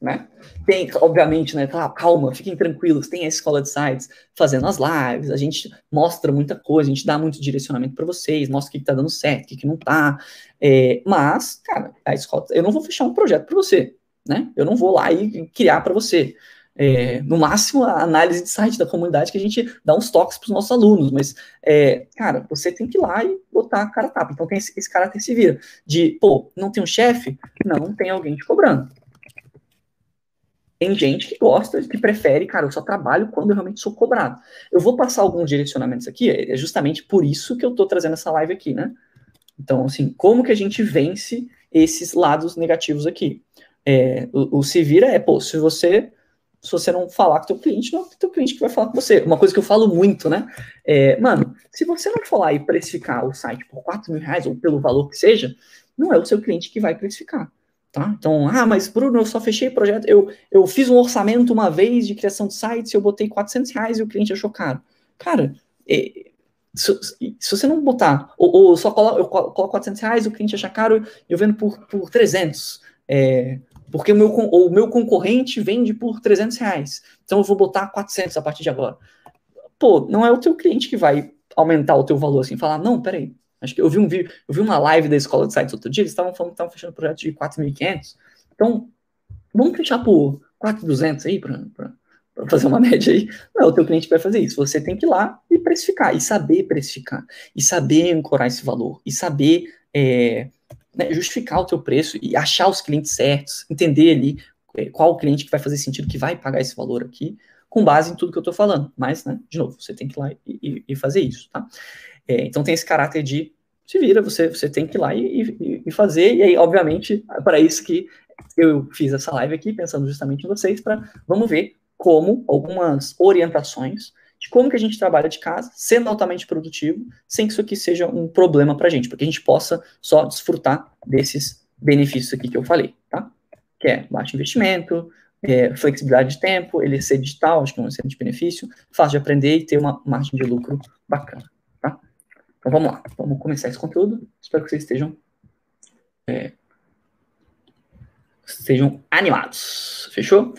né? Tem, obviamente, né? Calma, fiquem tranquilos, tem a escola de sites fazendo as lives, a gente mostra muita coisa, a gente dá muito direcionamento para vocês, mostra o que, que tá dando certo, o que, que não tá. É, mas, cara, a escola, eu não vou fechar um projeto para você né? Eu não vou lá e criar para você. É, no máximo, a análise de site da comunidade que a gente dá uns toques para os nossos alunos, mas, é, cara, você tem que ir lá e botar a cara tapa. Então tem esse, esse caráter se vira. De, pô, não tem um chefe? Não tem alguém te cobrando. Tem gente que gosta, que prefere, cara, eu só trabalho quando eu realmente sou cobrado. Eu vou passar alguns direcionamentos aqui, é justamente por isso que eu estou trazendo essa live aqui, né? Então, assim, como que a gente vence esses lados negativos aqui? É, o, o, se vira é, pô, se você se você não falar com o teu cliente, não é o teu cliente que vai falar com você. Uma coisa que eu falo muito, né? É, mano, se você não lá e precificar o site por 4 mil reais ou pelo valor que seja, não é o seu cliente que vai precificar. Tá? Então, ah, mas Bruno, eu só fechei o projeto, eu, eu fiz um orçamento uma vez de criação de sites, eu botei 400 reais e o cliente achou caro. Cara, é, se, se, você não botar, ou, ou só coloco, eu coloco 400 reais, o cliente acha caro, eu vendo por, por 300. É, porque o meu, o meu concorrente vende por 300 reais. Então eu vou botar 400 a partir de agora. Pô, não é o teu cliente que vai aumentar o teu valor assim, falar, não, peraí. Acho que eu vi um vídeo, eu vi uma live da escola de sites outro dia, eles estavam falando que estavam fechando projeto de 4.500. Então, vamos fechar por 4.200 aí para fazer uma média aí. Não é o teu cliente que vai fazer isso. Você tem que ir lá e precificar, e saber precificar, e saber ancorar esse valor, e saber é, né, justificar o teu preço e achar os clientes certos, entender ali é, qual o cliente que vai fazer sentido, que vai pagar esse valor aqui, com base em tudo que eu estou falando. Mas, né, de novo, você tem que ir lá e, e fazer isso, tá? É, então tem esse caráter de se vira, você, você tem que ir lá e, e, e fazer, e aí, obviamente, é para isso que eu fiz essa live aqui, pensando justamente em vocês, para vamos ver como algumas orientações de como que a gente trabalha de casa, sendo altamente produtivo, sem que isso aqui seja um problema para a gente, porque a gente possa só desfrutar desses benefícios aqui que eu falei, tá? Que é baixo investimento, é, flexibilidade de tempo, ele ser digital, acho que é um excelente benefício, fácil de aprender e ter uma margem de lucro bacana, tá? Então vamos lá, vamos começar esse conteúdo. Espero que vocês estejam é, estejam animados, fechou?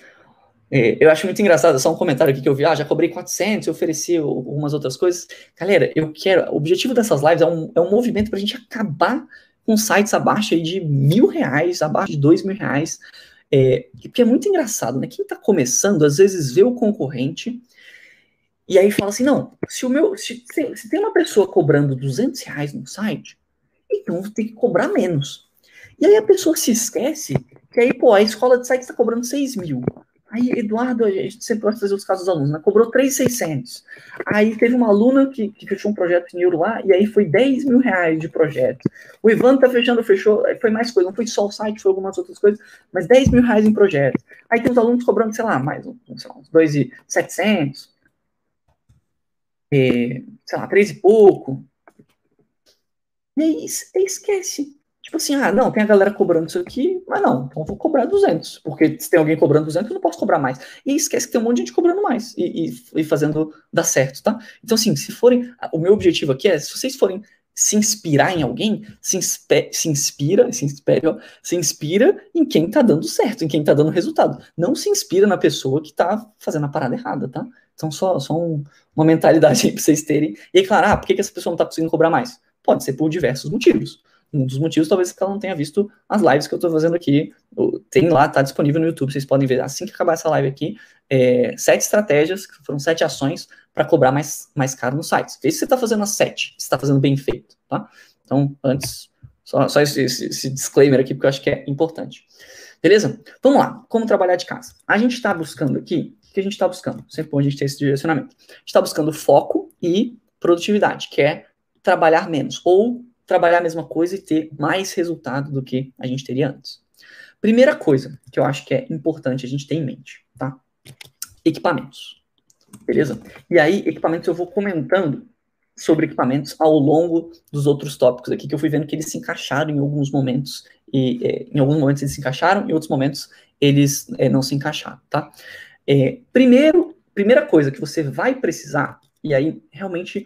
É, eu acho muito engraçado, só um comentário aqui que eu vi, ah, já cobrei 400, eu ofereci algumas outras coisas. Galera, eu quero, o objetivo dessas lives é um, é um movimento para a gente acabar com sites abaixo de mil reais, abaixo de dois mil reais, é, porque é muito engraçado, né? Quem está começando, às vezes vê o concorrente e aí fala assim, não, se o meu, se, se tem uma pessoa cobrando 200 reais no site, então eu vou ter que cobrar menos. E aí a pessoa se esquece que aí, pô, a escola de site está cobrando 6 mil. Aí, Eduardo, a gente sempre vai fazer os casos dos alunos, né? Cobrou 3,600. Aí teve uma aluna que, que fechou um projeto em euro lá, e aí foi 10 mil reais de projeto. O Ivan tá fechando, fechou, foi mais coisa, não foi só o site, foi algumas outras coisas, mas 10 mil reais em projeto. Aí tem os alunos cobrando, sei lá, mais, sei lá, uns 2,700, é, sei lá, 3 e pouco. E aí, esquece. Tipo assim, ah, não, tem a galera cobrando isso aqui, mas não, então vou cobrar 200, porque se tem alguém cobrando 200, eu não posso cobrar mais. E esquece que tem um monte de gente cobrando mais e, e, e fazendo dar certo, tá? Então, assim, se forem, o meu objetivo aqui é, se vocês forem se inspirar em alguém, se, inspe, se inspira, se inspira, se inspira em quem tá dando certo, em quem tá dando resultado. Não se inspira na pessoa que tá fazendo a parada errada, tá? Então, só, só um, uma mentalidade aí pra vocês terem. E aí, claro, ah, por que, que essa pessoa não tá conseguindo cobrar mais? Pode ser por diversos motivos um dos motivos talvez que ela não tenha visto as lives que eu estou fazendo aqui. Tem lá, tá disponível no YouTube, vocês podem ver assim que acabar essa live aqui, é, sete estratégias, que foram sete ações para cobrar mais, mais caro no site. Vê se você está fazendo as sete, se está fazendo bem feito, tá? Então, antes, só, só esse, esse, esse, disclaimer aqui, porque eu acho que é importante. Beleza? Vamos lá, como trabalhar de casa. A gente está buscando aqui, o que a gente está buscando? Sempre bom a gente ter esse direcionamento. A gente está buscando foco e produtividade, que é trabalhar menos, ou trabalhar a mesma coisa e ter mais resultado do que a gente teria antes. Primeira coisa que eu acho que é importante a gente ter em mente, tá? Equipamentos. Beleza? E aí, equipamentos eu vou comentando sobre equipamentos ao longo dos outros tópicos aqui, que eu fui vendo que eles se encaixaram em alguns momentos, e é, em alguns momentos eles se encaixaram, em outros momentos eles é, não se encaixaram, tá? É, primeiro, primeira coisa que você vai precisar, e aí realmente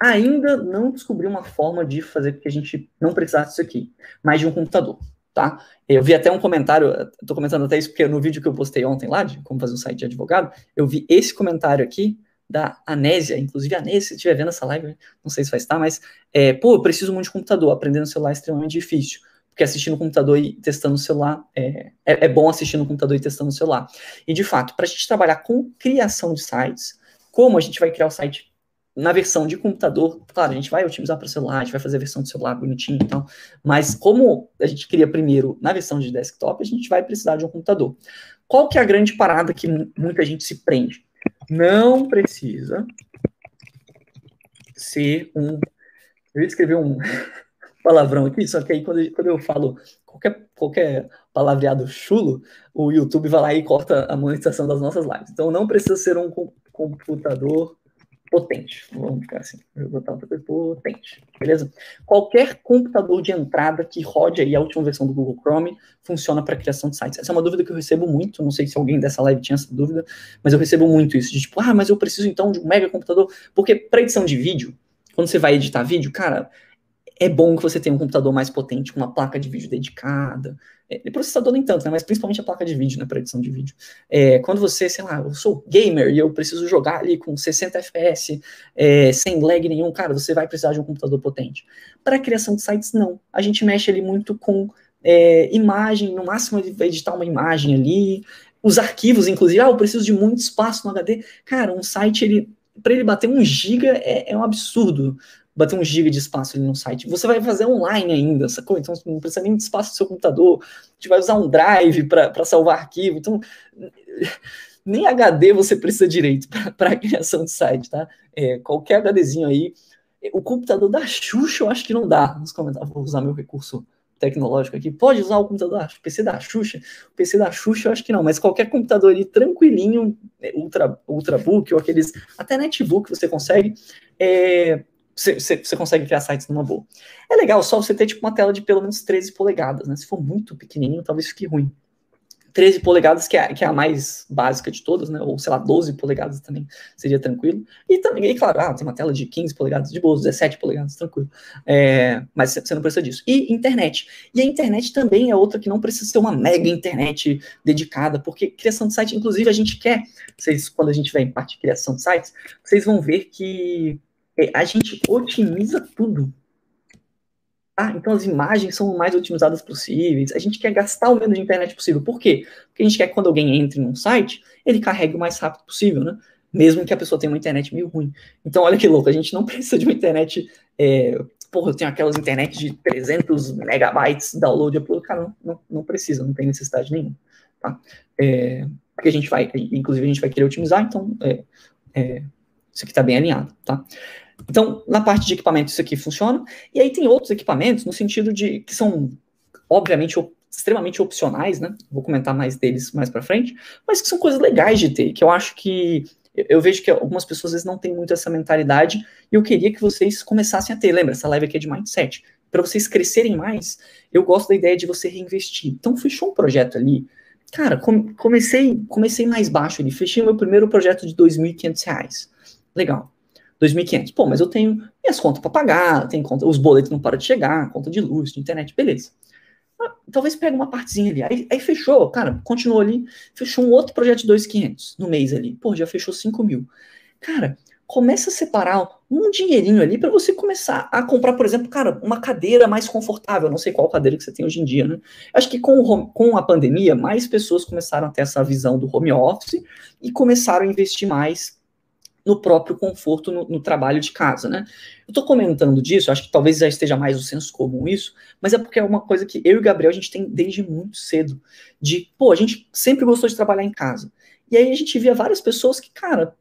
ainda não descobri uma forma de fazer com que a gente não precisasse disso aqui, mas de um computador, tá? Eu vi até um comentário, estou comentando até isso porque no vídeo que eu postei ontem lá, de como fazer um site de advogado, eu vi esse comentário aqui da Anésia, inclusive Anésia, se estiver vendo essa live, não sei se vai estar, mas, é, pô, eu preciso muito de computador, aprender no celular é extremamente difícil, porque assistir no computador e testando no celular, é, é, é bom assistir no computador e testando no celular. E, de fato, para a gente trabalhar com criação de sites, como a gente vai criar o site na versão de computador, claro, a gente vai otimizar para celular, a gente vai fazer a versão do celular bonitinho e tal, mas como a gente cria primeiro na versão de desktop, a gente vai precisar de um computador. Qual que é a grande parada que muita gente se prende? Não precisa ser um... Eu ia escrever um palavrão aqui, só que aí quando eu, quando eu falo qualquer, qualquer palavreado chulo, o YouTube vai lá e corta a monetização das nossas lives. Então não precisa ser um computador potente. Vamos ficar assim, vou botar outra coisa potente, beleza? Qualquer computador de entrada que rode aí a última versão do Google Chrome funciona para criação de sites. Essa é uma dúvida que eu recebo muito, não sei se alguém dessa live tinha essa dúvida, mas eu recebo muito isso, de tipo, ah, mas eu preciso então de um mega computador, porque para edição de vídeo, quando você vai editar vídeo, cara, é bom que você tenha um computador mais potente, com uma placa de vídeo dedicada. É, processador nem tanto, né? Mas principalmente a placa de vídeo, né? Para edição de vídeo. É, quando você, sei lá, eu sou gamer e eu preciso jogar ali com 60 FPS, é, sem lag nenhum, cara, você vai precisar de um computador potente. Para criação de sites, não. A gente mexe ali muito com é, imagem, no máximo ele vai editar uma imagem ali. Os arquivos, inclusive, ah, eu preciso de muito espaço no HD. Cara, um site, ele para ele bater um giga é, é, um absurdo bater um giga de espaço ali no site. Você vai fazer online ainda, sacou? Então não precisa nem de espaço do seu computador. A gente vai usar um drive para salvar arquivo. Então, nem HD você precisa direito para a criação de site, tá? É, qualquer HDzinho aí. O computador da Xuxa eu acho que não dá. Nos comentários, vou usar meu recurso tecnológico aqui, pode usar o computador da PC da Xuxa. O PC da Xuxa eu acho que não, mas qualquer computador ali tranquilinho, é, ultra, ultrabook ou aqueles, até netbook você consegue, é, você, você, consegue criar sites numa boa. É legal só você ter tipo uma tela de pelo menos 13 polegadas, né? Se for muito pequenininho, talvez fique ruim. 13 polegadas, que é, que é a mais básica de todas, né? Ou, sei lá, 12 polegadas também seria tranquilo. E também, e claro, ah, tem uma tela de 15 polegadas de boa, 17 polegadas, tranquilo. É, mas você não precisa disso. E internet. E a internet também é outra que não precisa ser uma mega internet dedicada, porque criação de site, inclusive, a gente quer, vocês, quando a gente vai em parte de criação de sites, vocês vão ver que a gente otimiza tudo ah, então as imagens são o mais otimizadas possíveis. A gente quer gastar o menos de internet possível. Por quê? Porque a gente quer que quando alguém entre num site, ele carregue o mais rápido possível, né? Mesmo que a pessoa tenha uma internet meio ruim. Então, olha que louco, a gente não precisa de uma internet. É, porra, eu tenho aquelas internet de 300 megabytes download upload. Cara, não, não, não precisa, não tem necessidade nenhuma. Tá? É, porque a gente vai, inclusive, a gente vai querer otimizar, então é, é, isso aqui está bem alinhado, tá? Então, na parte de equipamento, isso aqui funciona. E aí tem outros equipamentos, no sentido de que são, obviamente, extremamente opcionais, né? Vou comentar mais deles mais para frente, mas que são coisas legais de ter, que eu acho que eu vejo que algumas pessoas às vezes não têm muito essa mentalidade e eu queria que vocês começassem a ter. Lembra, essa live aqui é de mindset. Para vocês crescerem mais, eu gosto da ideia de você reinvestir. Então, fechou um projeto ali. Cara, comecei, comecei mais baixo ali. Fechei o meu primeiro projeto de R$ 2.500. Legal. 2.500. Pô, mas eu tenho minhas contas para pagar, tem conta, os boletos não param de chegar, conta de luz, de internet, beleza. Ah, talvez pegue uma partezinha ali. Aí, aí, fechou, cara, continuou ali, fechou um outro projeto de 2.500 no mês ali. Pô, já fechou 5 mil. Cara, começa a separar um dinheirinho ali para você começar a comprar, por exemplo, cara, uma cadeira mais confortável. Não sei qual cadeira que você tem hoje em dia, né? Acho que com, o, com a pandemia, mais pessoas começaram a ter essa visão do home office e começaram a investir mais no próprio conforto no, no, trabalho de casa, né? Eu tô comentando disso, acho que talvez já esteja mais o senso comum isso, mas é porque é uma coisa que eu e o Gabriel a gente tem desde muito cedo, de, pô, a gente sempre gostou de trabalhar em casa. E aí a gente via várias pessoas que, cara,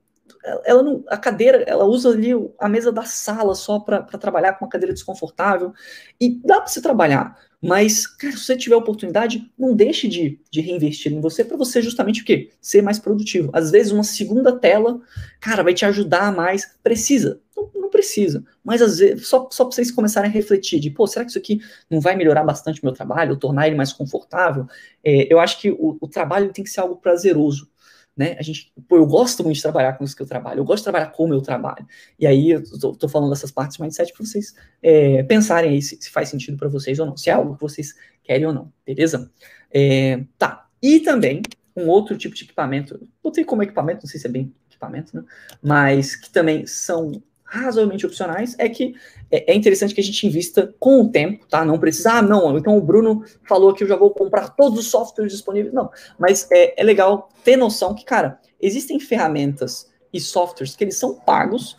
ela não, a cadeira, ela usa ali a mesa da sala só para trabalhar com uma cadeira desconfortável, e dá para você trabalhar, mas, cara, se você tiver oportunidade, não deixe de, de reinvestir em você para você justamente o quê? Ser mais produtivo. Às vezes, uma segunda tela, cara, vai te ajudar mais. Precisa? Não, não precisa. Mas às vezes, só, só para vocês começarem a refletir de, pô, será que isso aqui não vai melhorar bastante o meu trabalho, tornar ele mais confortável? É, eu acho que o, o trabalho tem que ser algo prazeroso né? A gente, pô, eu gosto muito de trabalhar com isso que eu trabalho, eu gosto de trabalhar como eu trabalho. E aí eu tô, tô falando dessas partes de mindset para vocês é, pensarem aí se, se faz sentido para vocês ou não, se é algo que vocês querem ou não, beleza? É, tá. E também um outro tipo de equipamento, botei como equipamento, não sei se é bem equipamento, né? Mas que também são razoavelmente opcionais é que é, é interessante que a gente invista com o tempo, tá? Não precisa, ah, não, então o Bruno falou que eu já vou comprar todos os softwares disponíveis. Não, mas é, é legal ter noção que, cara, existem ferramentas e softwares que eles são pagos,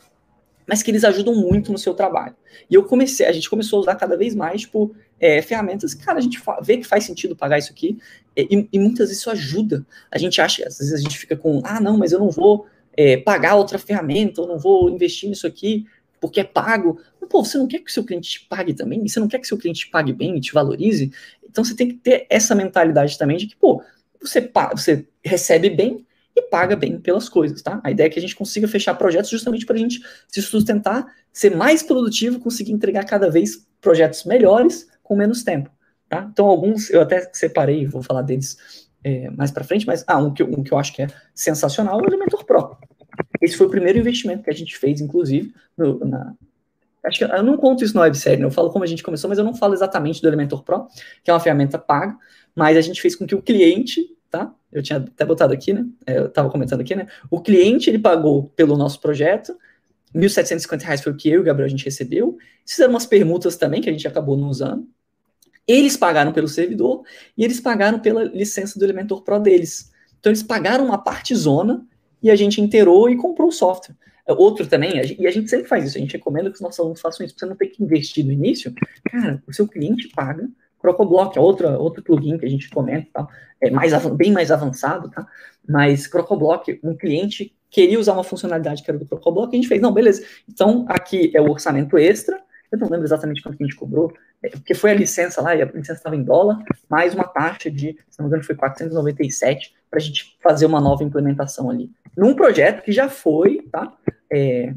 mas que eles ajudam muito no seu trabalho. E eu comecei, a gente começou a usar cada vez mais, tipo, é, ferramentas que, cara, a gente vê que faz sentido pagar isso aqui, e, e, muitas vezes isso ajuda. A gente acha, às vezes a gente fica com, ah, não, mas eu não vou é, pagar outra ferramenta, eu não vou investir nisso aqui porque é pago. Mas, pô, você não quer que o seu cliente te pague também? Você não quer que o seu cliente te pague bem e te valorize? Então você tem que ter essa mentalidade também de que, pô, você, você recebe bem e paga bem pelas coisas, tá? A ideia é que a gente consiga fechar projetos justamente para a gente se sustentar, ser mais produtivo, conseguir entregar cada vez projetos melhores com menos tempo, tá? Então alguns eu até separei, vou falar deles é, mais para frente, mas ah, um que, um que eu acho que é sensacional é o Elementor Pro. Esse foi o primeiro investimento que a gente fez, inclusive, no, na, acho que eu não conto isso no websérie, né? eu falo como a gente começou, mas eu não falo exatamente do Elementor Pro, que é uma ferramenta paga, mas a gente fez com que o cliente, tá? Eu tinha até botado aqui, né? É, eu estava comentando aqui, né? O cliente ele pagou pelo nosso projeto, R$ 1.750 foi o que eu e o Gabriel a gente recebeu. Fizeram umas permutas também que a gente acabou não usando. Eles pagaram pelo servidor e eles pagaram pela licença do Elementor Pro deles. Então eles pagaram uma parte zona e a gente inteirou e comprou o software. Outro também, e a gente sempre faz isso, a gente recomenda que os nossos alunos façam isso, pra você não ter que investir no início. Cara, o seu cliente paga Crocoblock é outra, outro plugin que a gente comenta, tá? é mais, bem mais avançado, tá? Mas Crocoblock, um cliente queria usar uma funcionalidade que era do Crocoblock, a gente fez, não, beleza, então aqui é o orçamento extra, eu não lembro exatamente quanto a gente cobrou, porque foi a licença lá, e a licença estava em dólar, mais uma taxa de, se não me engano, foi 497, para a gente fazer uma nova implementação ali. Num projeto que já foi, tá? É,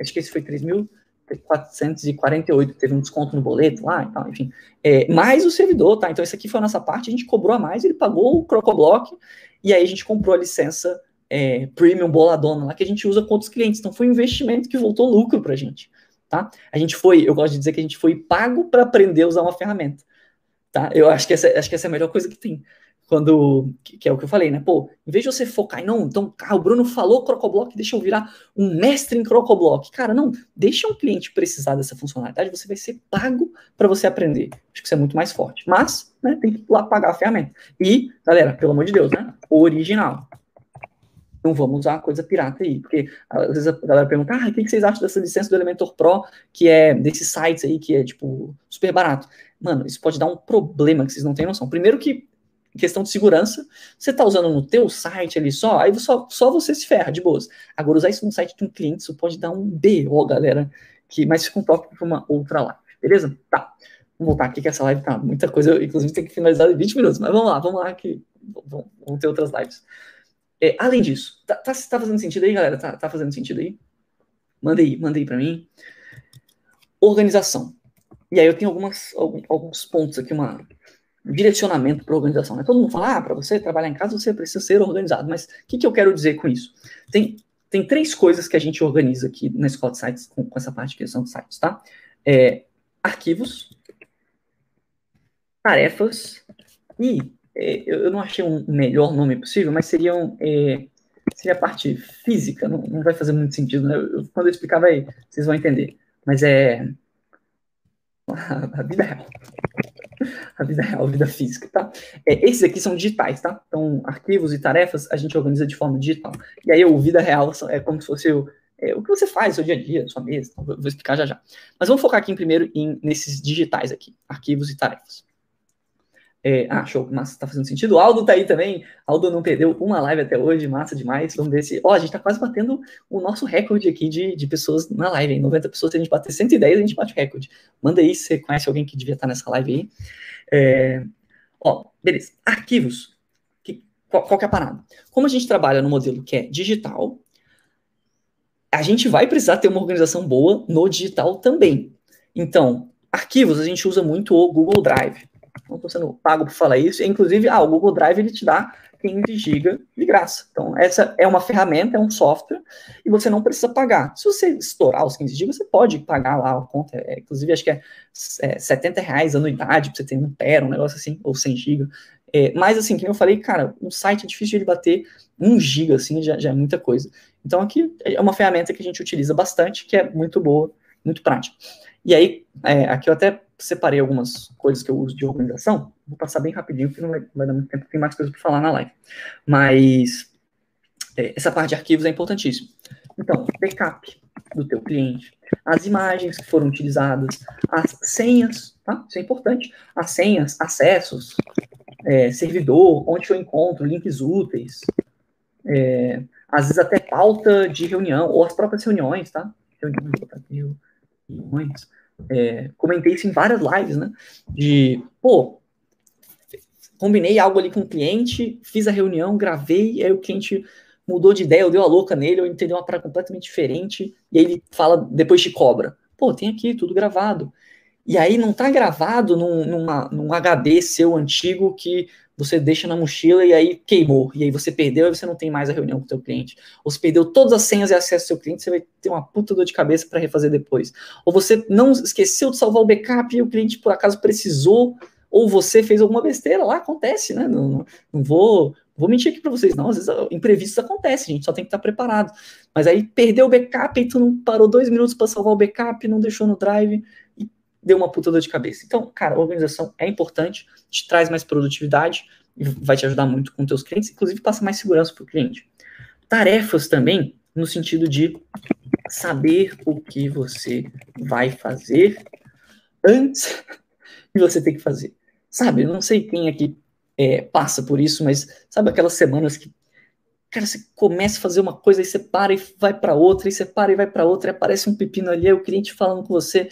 acho que esse foi 3 mil, 448, teve um desconto no boleto lá e tal, enfim. É, mais o servidor, tá? Então, isso aqui foi a nossa parte, a gente cobrou a mais, ele pagou o Crocoblock, e aí a gente comprou a licença é, premium boladona lá, que a gente usa com outros clientes. Então, foi um investimento que voltou lucro pra gente, tá? A gente foi, eu gosto de dizer que a gente foi pago para aprender a usar uma ferramenta, tá? Eu acho que essa, acho que essa é a melhor coisa que tem quando que, que, é o que eu falei, né? Pô, em vez de você focar não, então, ah, o Bruno falou Crocoblock, deixa eu virar um mestre em Crocoblock. Cara, não, deixa um cliente precisar dessa funcionalidade, você vai ser pago para você aprender. Acho que isso é muito mais forte. Mas, né, tem que ir lá pagar a ferramenta. E, galera, pelo amor de Deus, né? Original. Não vamos usar coisa pirata aí, porque às vezes a galera pergunta, ah, o que vocês acham dessa licença do Elementor Pro, que é desses sites aí, que é, tipo, super barato? Mano, isso pode dar um problema que vocês não têm noção. Primeiro que questão de segurança, você está usando no teu site ali só, aí só, só você se ferra, de boas. Agora, usar isso no site de um cliente, isso pode dar um BO, galera, que, mas fica um toque para uma outra live, beleza? Tá, vamos voltar aqui que essa live tá muita coisa, eu, inclusive tem que finalizar em 20 minutos, mas vamos lá, vamos lá que vamos ter outras lives. É, além disso, tá, tá, tá, fazendo sentido aí, galera? Tá, tá fazendo sentido aí? Manda aí, manda aí para mim. Organização. E aí eu tenho algumas, alguns pontos aqui, uma, direcionamento para organização. Né? Todo mundo fala, ah, para você trabalhar em casa você precisa ser organizado. Mas o que, que eu quero dizer com isso? Tem, tem três coisas que a gente organiza aqui na escola de sites, com, com essa parte de criação de sites, tá? É, arquivos, tarefas e é, eu não achei um melhor nome possível, mas seriam é, seria a parte física, não, não vai fazer muito sentido, né? Eu, quando eu explicar, vai, vocês vão entender. Mas é a vida real a vida real, a vida física, tá? É, esses aqui são digitais, tá? Então, arquivos e tarefas a gente organiza de forma digital. E aí, o vida real é como se fosse o, é, o que você faz seu dia a dia, sua mesa, então, vou explicar já já. Mas vamos focar aqui primeiro em, nesses digitais aqui, arquivos e tarefas. É, ah, show, massa, tá fazendo sentido. O Aldo tá aí também. Aldo não perdeu uma live até hoje, massa demais. Vamos ver se. Ó, a gente tá quase batendo o nosso recorde aqui de, de pessoas na live, hein? 90 pessoas, se a gente bater 110, a gente bate o recorde. Manda aí se você conhece alguém que devia estar nessa live aí. É, ó, beleza. Arquivos. Que, qual, qual que é a parada? Como a gente trabalha no modelo que é digital, a gente vai precisar ter uma organização boa no digital também. Então, arquivos, a gente usa muito o Google Drive não estou sendo pago por falar isso. Inclusive, ah, o Google Drive ele te dá 15 GB de graça. Então, essa é uma ferramenta, é um software, e você não precisa pagar. Se você estourar os 15 GB, você pode pagar lá a conta. É, inclusive, acho que é, é 70 reais anuidade para você ter um tera, um negócio assim, ou 100 GB. É, mas, assim, como eu falei, cara, um site é difícil de bater 1 GB, assim, já, já é muita coisa. Então, aqui é uma ferramenta que a gente utiliza bastante, que é muito boa, muito prática. E aí, é, aqui eu até separei algumas coisas que eu uso de organização. Vou passar bem rapidinho, porque não vai, vai dar muito tempo, tem mais coisas para falar na live. Mas é, essa parte de arquivos é importantíssima. Então, backup do teu cliente, as imagens que foram utilizadas, as senhas, tá? Isso é importante. As senhas, acessos, é, servidor, onde eu encontro, links úteis, é, às vezes até pauta de reunião, ou as próprias reuniões, tá? Reuniões, é, comentei isso em várias lives, né? De, pô, combinei algo ali com o cliente, fiz a reunião, gravei, aí o cliente mudou de ideia, eu dei uma louca nele, eu entendi uma parada completamente diferente, e aí ele fala, depois te cobra. Pô, tem aqui tudo gravado. E aí não tá gravado num, numa, num HD seu antigo que você deixa na mochila e aí queimou. E aí você perdeu e você não tem mais a reunião com o seu cliente. Ou você perdeu todas as senhas e acesso ao seu cliente, você vai ter uma puta dor de cabeça para refazer depois. Ou você não esqueceu de salvar o backup e o cliente por acaso precisou, ou você fez alguma besteira, lá acontece, né? Não, não, não vou, vou mentir aqui para vocês, não. Às vezes imprevistos acontecem, a gente só tem que estar preparado. Mas aí perdeu o backup e tu não parou dois minutos para salvar o backup, não deixou no drive deu uma puta dor de cabeça. Então, cara, organização é importante, te traz mais produtividade vai te ajudar muito com teus clientes, inclusive passa mais segurança para o cliente. Tarefas também, no sentido de saber o que você vai fazer antes de você ter que fazer. Sabe, eu não sei quem aqui é, passa por isso, mas sabe aquelas semanas que, cara, você começa a fazer uma coisa e você para e vai para outra, e você para e vai para outra, e aparece um pepino ali, é o cliente falando com você.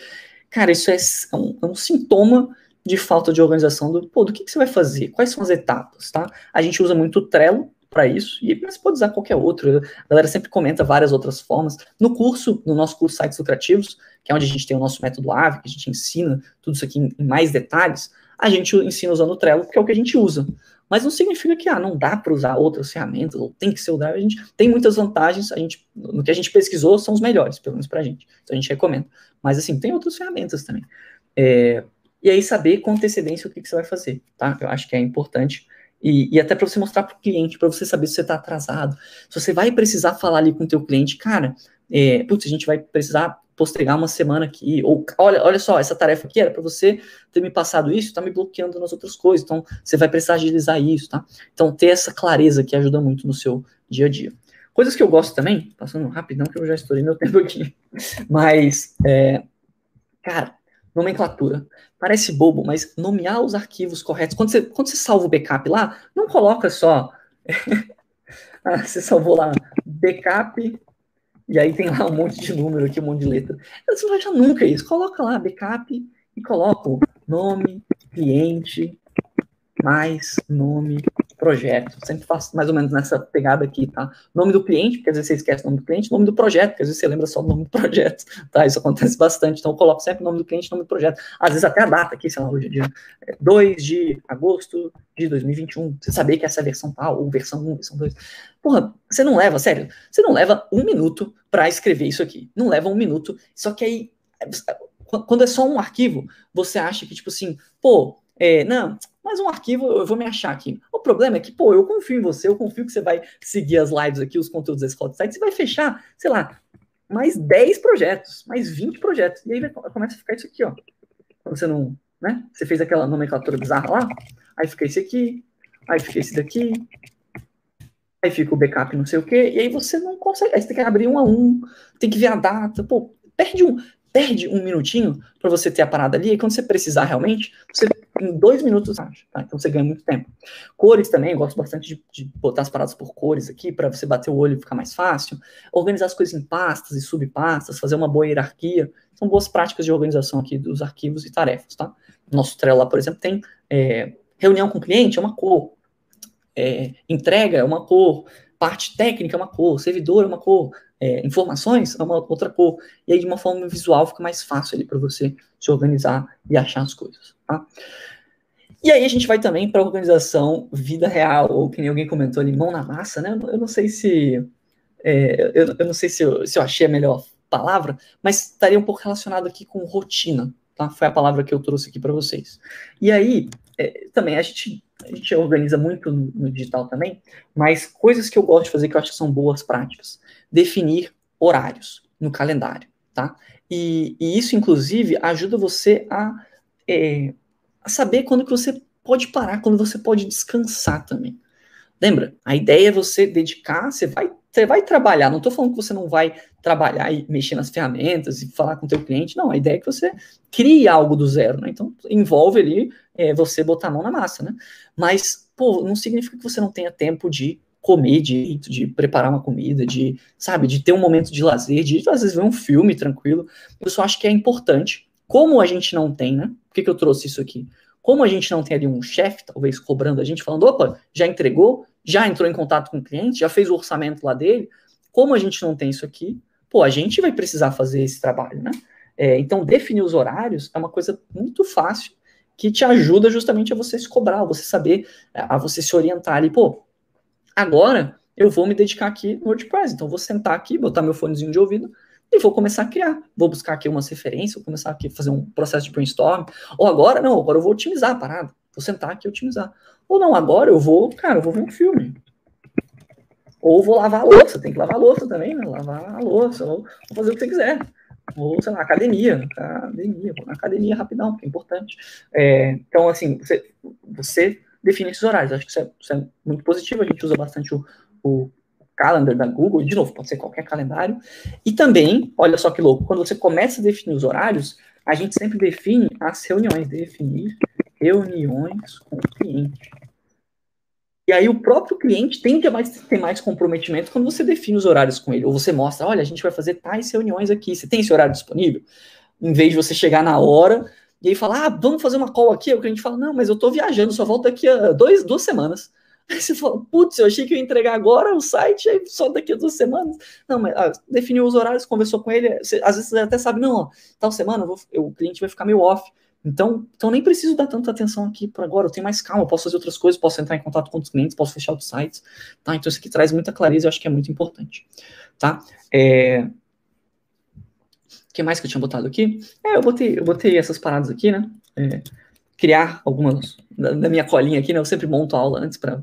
Cara, isso é, é um, é um sintoma de falta de organização do, pô, do que, que, você vai fazer, quais são as etapas, tá? A gente usa muito o Trello para isso, e você pode usar qualquer outro. A galera sempre comenta várias outras formas. No curso, no nosso curso Sites Lucrativos, que é onde a gente tem o nosso método AVE, que a gente ensina tudo isso aqui em, em mais detalhes, a gente ensina usando o Trello, porque é o que a gente usa. Mas não significa que ah, não dá para usar outras ferramentas, ou tem que ser o Drive. A gente tem muitas vantagens, a gente, no que a gente pesquisou, são os melhores, pelo menos para a gente. Então a gente recomenda. Mas assim, tem outras ferramentas também. É, e aí saber com antecedência o que, que, você vai fazer, tá? Eu acho que é importante. E, e até para você mostrar para o cliente, para você saber se você está atrasado. Se você vai precisar falar ali com o teu cliente, cara, é, putz, a gente vai precisar postergar uma semana aqui, ou olha, olha só, essa tarefa aqui era para você ter me passado isso, tá me bloqueando nas outras coisas, então você vai precisar agilizar isso, tá? Então ter essa clareza que ajuda muito no seu dia a dia. Coisas que eu gosto também, passando rapidão que eu já estourei meu tempo aqui, mas, é, cara, nomenclatura. Parece bobo, mas nomear os arquivos corretos. Quando você, quando você salva o backup lá, não coloca só. ah, você salvou lá backup e aí tem lá um monte de número aqui, um monte de letra. Você não vai achar nunca isso. Coloca lá backup e coloca nome, cliente, mais nome, projeto. Sempre faço mais ou menos nessa pegada aqui, tá? Nome do cliente, porque às vezes você esquece o nome do cliente, nome do projeto, porque às vezes você lembra só o nome do projeto, tá? Isso acontece bastante. Então eu coloco sempre o nome do cliente, nome do projeto. Às vezes até a data aqui, sei lá, hoje é dia 2 de agosto de 2021. Você saber que essa é a versão tal, ou versão 1, versão 2. Porra, você não leva, sério, você não leva um minuto para escrever isso aqui. Não leva um minuto. Só que aí, quando é só um arquivo, você acha que, tipo assim, pô, é, não, mas um arquivo eu vou me achar aqui. O problema é que, pô, eu confio em você, eu confio que você vai seguir as lives aqui, os conteúdos da Escola de Sites, e vai fechar, sei lá, mais 10 projetos, mais 20 projetos. E aí começa a ficar isso aqui, ó. Quando você não, né? Você fez aquela nomenclatura bizarra lá, aí fica esse aqui, aí fica esse daqui, aí fica o backup não sei o quê, e aí você não consegue, aí você tem que abrir um a um, tem que ver a data, pô, perde um, perde um minutinho para você ter a parada ali, e quando você precisar realmente, você em dois minutos acha, tá? Então você ganha muito tempo. Cores também, eu gosto bastante de, de botar as paradas por cores aqui, para você bater o olho e ficar mais fácil. Organizar as coisas em pastas e subpastas, fazer uma boa hierarquia. São boas práticas de organização aqui dos arquivos e tarefas, tá? Nosso Trello lá, por exemplo, tem é, reunião com cliente, é uma cor. É, entrega é uma cor. Parte técnica é uma cor. Servidor é uma cor é, informações é uma outra cor. E aí, de uma forma visual, fica mais fácil ali para você se organizar e achar as coisas. Tá? E aí a gente vai também para a organização vida real, ou que nem alguém comentou ali, mão na massa, né? Eu não sei se. É, eu, eu, não sei se eu, se eu achei a melhor palavra, mas estaria um pouco relacionado aqui com rotina, tá? Foi a palavra que eu trouxe aqui para vocês. E aí, é, também, a gente, a gente organiza muito no, digital também, mas coisas que eu gosto de fazer que eu acho que são boas práticas definir horários no calendário, tá? E, e isso, inclusive, ajuda você a, é, a saber quando que você pode parar, quando você pode descansar também. Lembra? A ideia é você dedicar, você vai, você vai trabalhar. Não estou falando que você não vai trabalhar e mexer nas ferramentas e falar com o teu cliente. Não, a ideia é que você crie algo do zero, né? Então envolve ali é, você botar a mão na massa, né? Mas, pô, não significa que você não tenha tempo de comer direito, de preparar uma comida, de, sabe, de ter um momento de lazer, de às vezes ver um filme tranquilo. Eu só acho que é importante. Como a gente não tem, né? Por que, que eu trouxe isso aqui? Como a gente não tem ali um chefe, talvez, cobrando a gente, falando, opa, já entregou, já entrou em contato com o cliente, já fez o orçamento lá dele. Como a gente não tem isso aqui, pô, a gente vai precisar fazer esse trabalho, né? É, então, definir os horários é uma coisa muito fácil que te ajuda justamente a você se cobrar, a você saber, a você se orientar ali, pô, Agora, eu vou me dedicar aqui no WordPress. Então, vou sentar aqui, botar meu fonezinho de ouvido e vou começar a criar. Vou buscar aqui umas referências, vou começar aqui a fazer um processo de brainstorm. Ou agora, não, agora eu vou otimizar a parada. Vou sentar aqui e otimizar. Ou não, agora eu vou, cara, eu vou ver um filme. Ou vou lavar a louça, tem que lavar a louça também, né? Lavar a louça, ou vou fazer o que você quiser. Ou, sei lá, academia. Academia, vou na academia rapidão, que é importante. É, então, assim, você, você define esses horários. Acho que isso é, isso é, muito positivo. A gente usa bastante o, o Calendar da Google, de novo, pode ser qualquer calendário. E também, olha só que louco, quando você começa a definir os horários, a gente sempre define as reuniões, definir reuniões com o cliente. E aí o próprio cliente tende a mais, ter mais comprometimento quando você define os horários com ele. Ou você mostra, olha, a gente vai fazer tais reuniões aqui. Você tem esse horário disponível? Em vez de você chegar na hora e aí falar, ah, vamos fazer uma call aqui. O cliente fala, não, mas eu tô viajando, só volto daqui a dois, duas semanas. Aí você fala, putz, eu achei que eu ia entregar agora o site, aí só daqui a duas semanas. Não, mas ah, definiu os horários, conversou com ele, você, às vezes você até sabe, não, ó, tal semana vou, eu, o cliente vai ficar meio off. Então, então nem preciso dar tanta atenção aqui por agora, eu tenho mais calma, posso fazer outras coisas, posso entrar em contato com os clientes, posso fechar outros sites, tá? Então isso aqui traz muita clareza, eu acho que é muito importante, tá? É... O que mais que eu tinha botado aqui? É, eu botei, eu botei essas paradas aqui, né? É, criar algumas da, minha colinha aqui, né? Eu sempre monto a aula antes para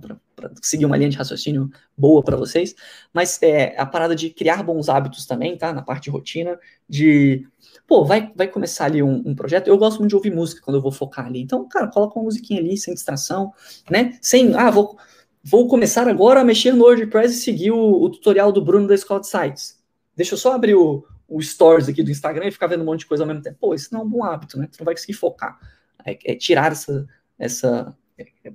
seguir uma linha de raciocínio boa para vocês. Mas é a parada de criar bons hábitos também, tá? Na parte de rotina, de pô, vai, vai começar ali um, um, projeto. Eu gosto muito de ouvir música quando eu vou focar ali. Então, cara, coloca uma musiquinha ali, sem distração, né? Sem, ah, vou, vou começar agora a mexer no WordPress e seguir o, o tutorial do Bruno da de Sites. Deixa eu só abrir o, o Stories aqui do Instagram e ficar vendo um monte de coisa ao mesmo tempo. Pô, isso não é um bom hábito, né? Tu não vai conseguir focar é, é tirar essa, essa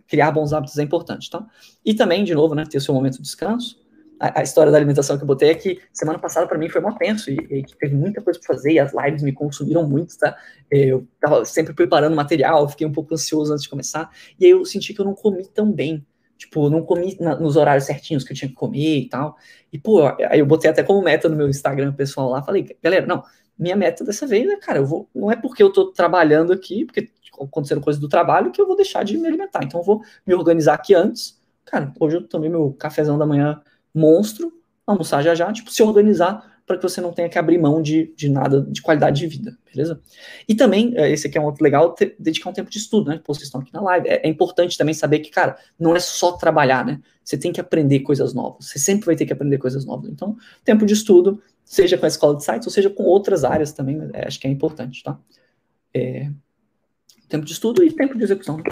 criar bons hábitos é importante, tá? E também, de novo, né, ter o seu momento de descanso. A, a história da alimentação que eu botei é que semana passada para mim foi mó tenso e, e teve muita coisa para fazer e as lives me consumiram muito, tá? Eu tava sempre preparando material, fiquei um pouco ansioso antes de começar e aí eu senti que eu não comi tão bem. Tipo, não comi na, nos horários certinhos que eu tinha que comer e tal. E, pô, aí eu botei até como meta no meu Instagram pessoal lá, falei, galera, não, minha meta dessa vez é, cara, eu vou, não é porque eu tô trabalhando aqui, porque acontecendo coisas do trabalho, que eu vou deixar de me alimentar. Então eu vou me organizar aqui antes. Cara, hoje eu tomei meu cafezão da manhã monstro, almoçar já já, tipo, se organizar para que você não tenha que abrir mão de, de nada de qualidade de vida, beleza? E também, é, esse aqui é um outro legal, ter, dedicar um tempo de estudo, né? Pô, vocês estão aqui na live. É, é, importante também saber que, cara, não é só trabalhar, né? Você tem que aprender coisas novas. Você sempre vai ter que aprender coisas novas. Então, tempo de estudo, seja com a escola de sites ou seja com outras áreas também, é, acho que é importante, tá? É, tempo de estudo e tempo de execução.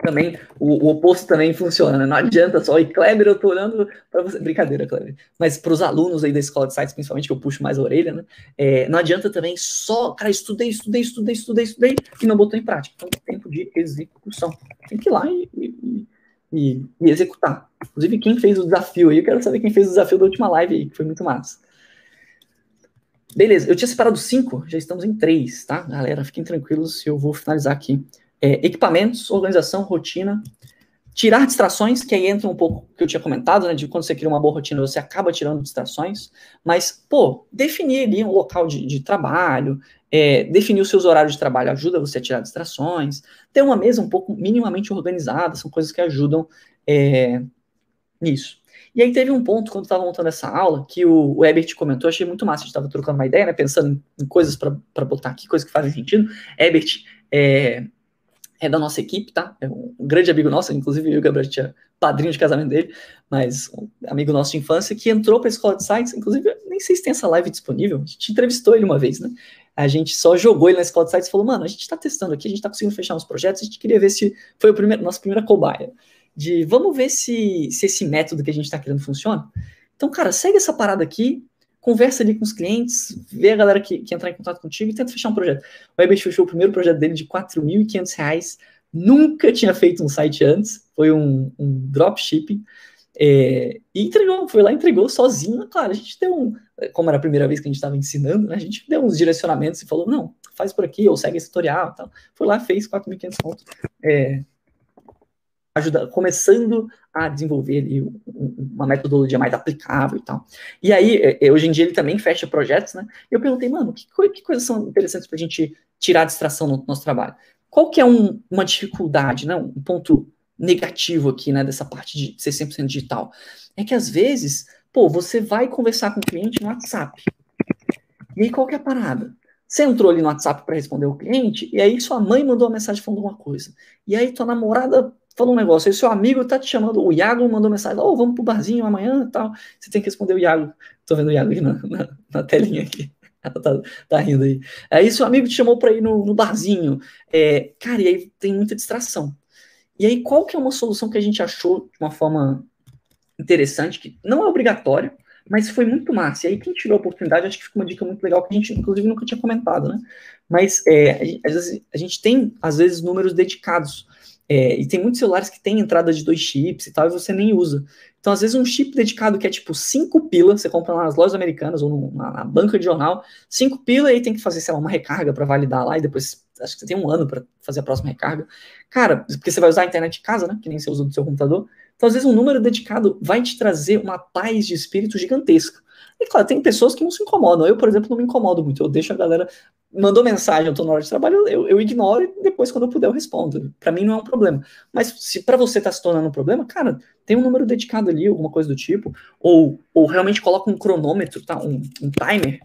Também, o, o oposto também funciona, né? Não adianta só, e Kleber, eu tô olhando para você, brincadeira, Kleber, mas para os alunos aí da escola de sites, principalmente, que eu puxo mais a orelha, né? É, não adianta também só, cara, estudei, estudei, estudei, estudei, estudei, e não botou em prática. Então, tempo de execução. Tem que ir lá e, e, e, e executar. Inclusive, quem fez o desafio aí, eu quero saber quem fez o desafio da última live aí, que foi muito massa. Beleza, eu tinha separado cinco, já estamos em três, tá? Galera, fiquem tranquilos, eu vou finalizar aqui. É, equipamentos, organização, rotina, tirar distrações, que aí entra um pouco que eu tinha comentado, né? De quando você cria uma boa rotina, você acaba tirando distrações, mas, pô, definir ali um local de, de trabalho, é, definir os seus horários de trabalho ajuda você a tirar distrações, ter uma mesa um pouco minimamente organizada, são coisas que ajudam é, nisso. E aí teve um ponto, quando estava montando essa aula, que o, o Ebert comentou, achei muito massa, a gente estava trocando uma ideia, né, pensando em, em coisas para botar aqui, coisas que fazem sentido. Ebert é, é da nossa equipe, tá? É um, grande amigo nosso, inclusive eu e o Gabriel tinha padrinho de casamento dele, mas um amigo nosso de infância, que entrou para a escola de sites, inclusive, nem sei se tem essa live disponível, a gente entrevistou ele uma vez, né? A gente só jogou ele na escola de sites e falou, mano, a gente está testando aqui, a gente está conseguindo fechar uns projetos, a gente queria ver se foi o primeiro, nossa primeira cobaia de vamos ver se, se esse método que a gente está criando funciona. Então, cara, segue essa parada aqui, conversa ali com os clientes, vê a galera que, que entrar em contato contigo e tenta fechar um projeto. O Ebert fechou o primeiro projeto dele de R$ 4.500, nunca tinha feito um site antes, foi um, um dropshipping, é, e entregou, foi lá entregou sozinho. Claro, a gente deu um, como era a primeira vez que a gente estava ensinando, né, a gente deu uns direcionamentos e falou, não, faz por aqui, ou segue esse tutorial, tal. foi lá, fez 4.500 pontos. É, ajuda, começando a desenvolver ali uma metodologia mais aplicável e tal. E aí, é, é, hoje em dia, ele também fecha projetos, né? E eu perguntei, mano, que, que coisas são interessantes para a gente tirar a distração no nosso trabalho? Qual que é um, uma dificuldade, né? Um ponto negativo aqui, né, dessa parte de ser 100% digital? É que, às vezes, pô, você vai conversar com o cliente no WhatsApp. E aí, qual que é a parada? Você entrou ali no WhatsApp para responder o cliente, e aí sua mãe mandou uma mensagem falando alguma coisa. E aí tua namorada falou um negócio, aí seu amigo tá te chamando, o Iago mandou mensagem, oh, vamos pro barzinho amanhã e tal. Você tem que responder o Iago. Tô vendo o Iago aqui na, na, na telinha aqui. Ela tá, tá rindo aí. Aí seu amigo te chamou para ir no, no barzinho. É, cara, e aí tem muita distração. E aí, qual que é uma solução que a gente achou de uma forma interessante, que não é obrigatório, mas foi muito massa. E aí, quem tirou a oportunidade, acho que fica uma dica muito legal que a gente, inclusive, nunca tinha comentado, né? Mas é, a, vezes, a gente tem, às vezes, números dedicados. É, e tem muitos celulares que tem entrada de dois chips e tal, e você nem usa. Então, às vezes, um chip dedicado que é tipo 5 pila, você compra lá nas lojas americanas ou na, banca de jornal, 5 pila, e tem que fazer, sei lá, uma recarga para validar lá, e depois acho que você tem um ano para fazer a próxima recarga. Cara, porque você vai usar a internet de casa, né? Que nem você usa do seu computador. Então, às vezes, um número dedicado vai te trazer uma paz de espírito gigantesca. E claro, tem pessoas que não se incomodam. Eu, por exemplo, não me incomodo muito. Eu deixo a galera. Mandou mensagem, eu tô na hora de trabalho, eu, eu ignoro e depois, quando eu puder, eu respondo. Para mim não é um problema. Mas se para você tá se tornando um problema, cara, tem um número dedicado ali, alguma coisa do tipo. Ou, ou realmente coloca um cronômetro, tá? Um, um timer.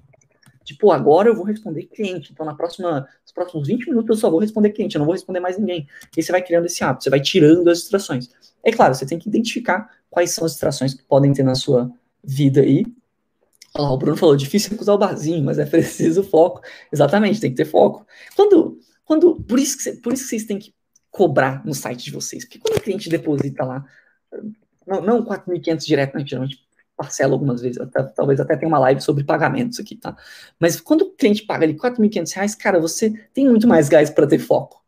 Tipo, agora eu vou responder cliente. Então, na próxima, nos próximos 20 minutos eu só vou responder cliente, eu não vou responder mais ninguém. E você vai criando esse hábito, você vai tirando as distrações. É claro, você tem que identificar quais são as distrações que podem ter na sua vida aí Olha lá, o Bruno falou, difícil usar o barzinho, mas é preciso foco. Exatamente, tem que ter foco. Quando, quando, por, isso que, por isso que vocês têm que cobrar no site de vocês. Porque quando o cliente deposita lá, não, não 4.500 direto, né, geralmente parcela algumas vezes, até, talvez até tenha uma live sobre pagamentos aqui, tá? Mas quando o cliente paga ali 4.500 reais, cara, você tem muito mais gás para ter foco.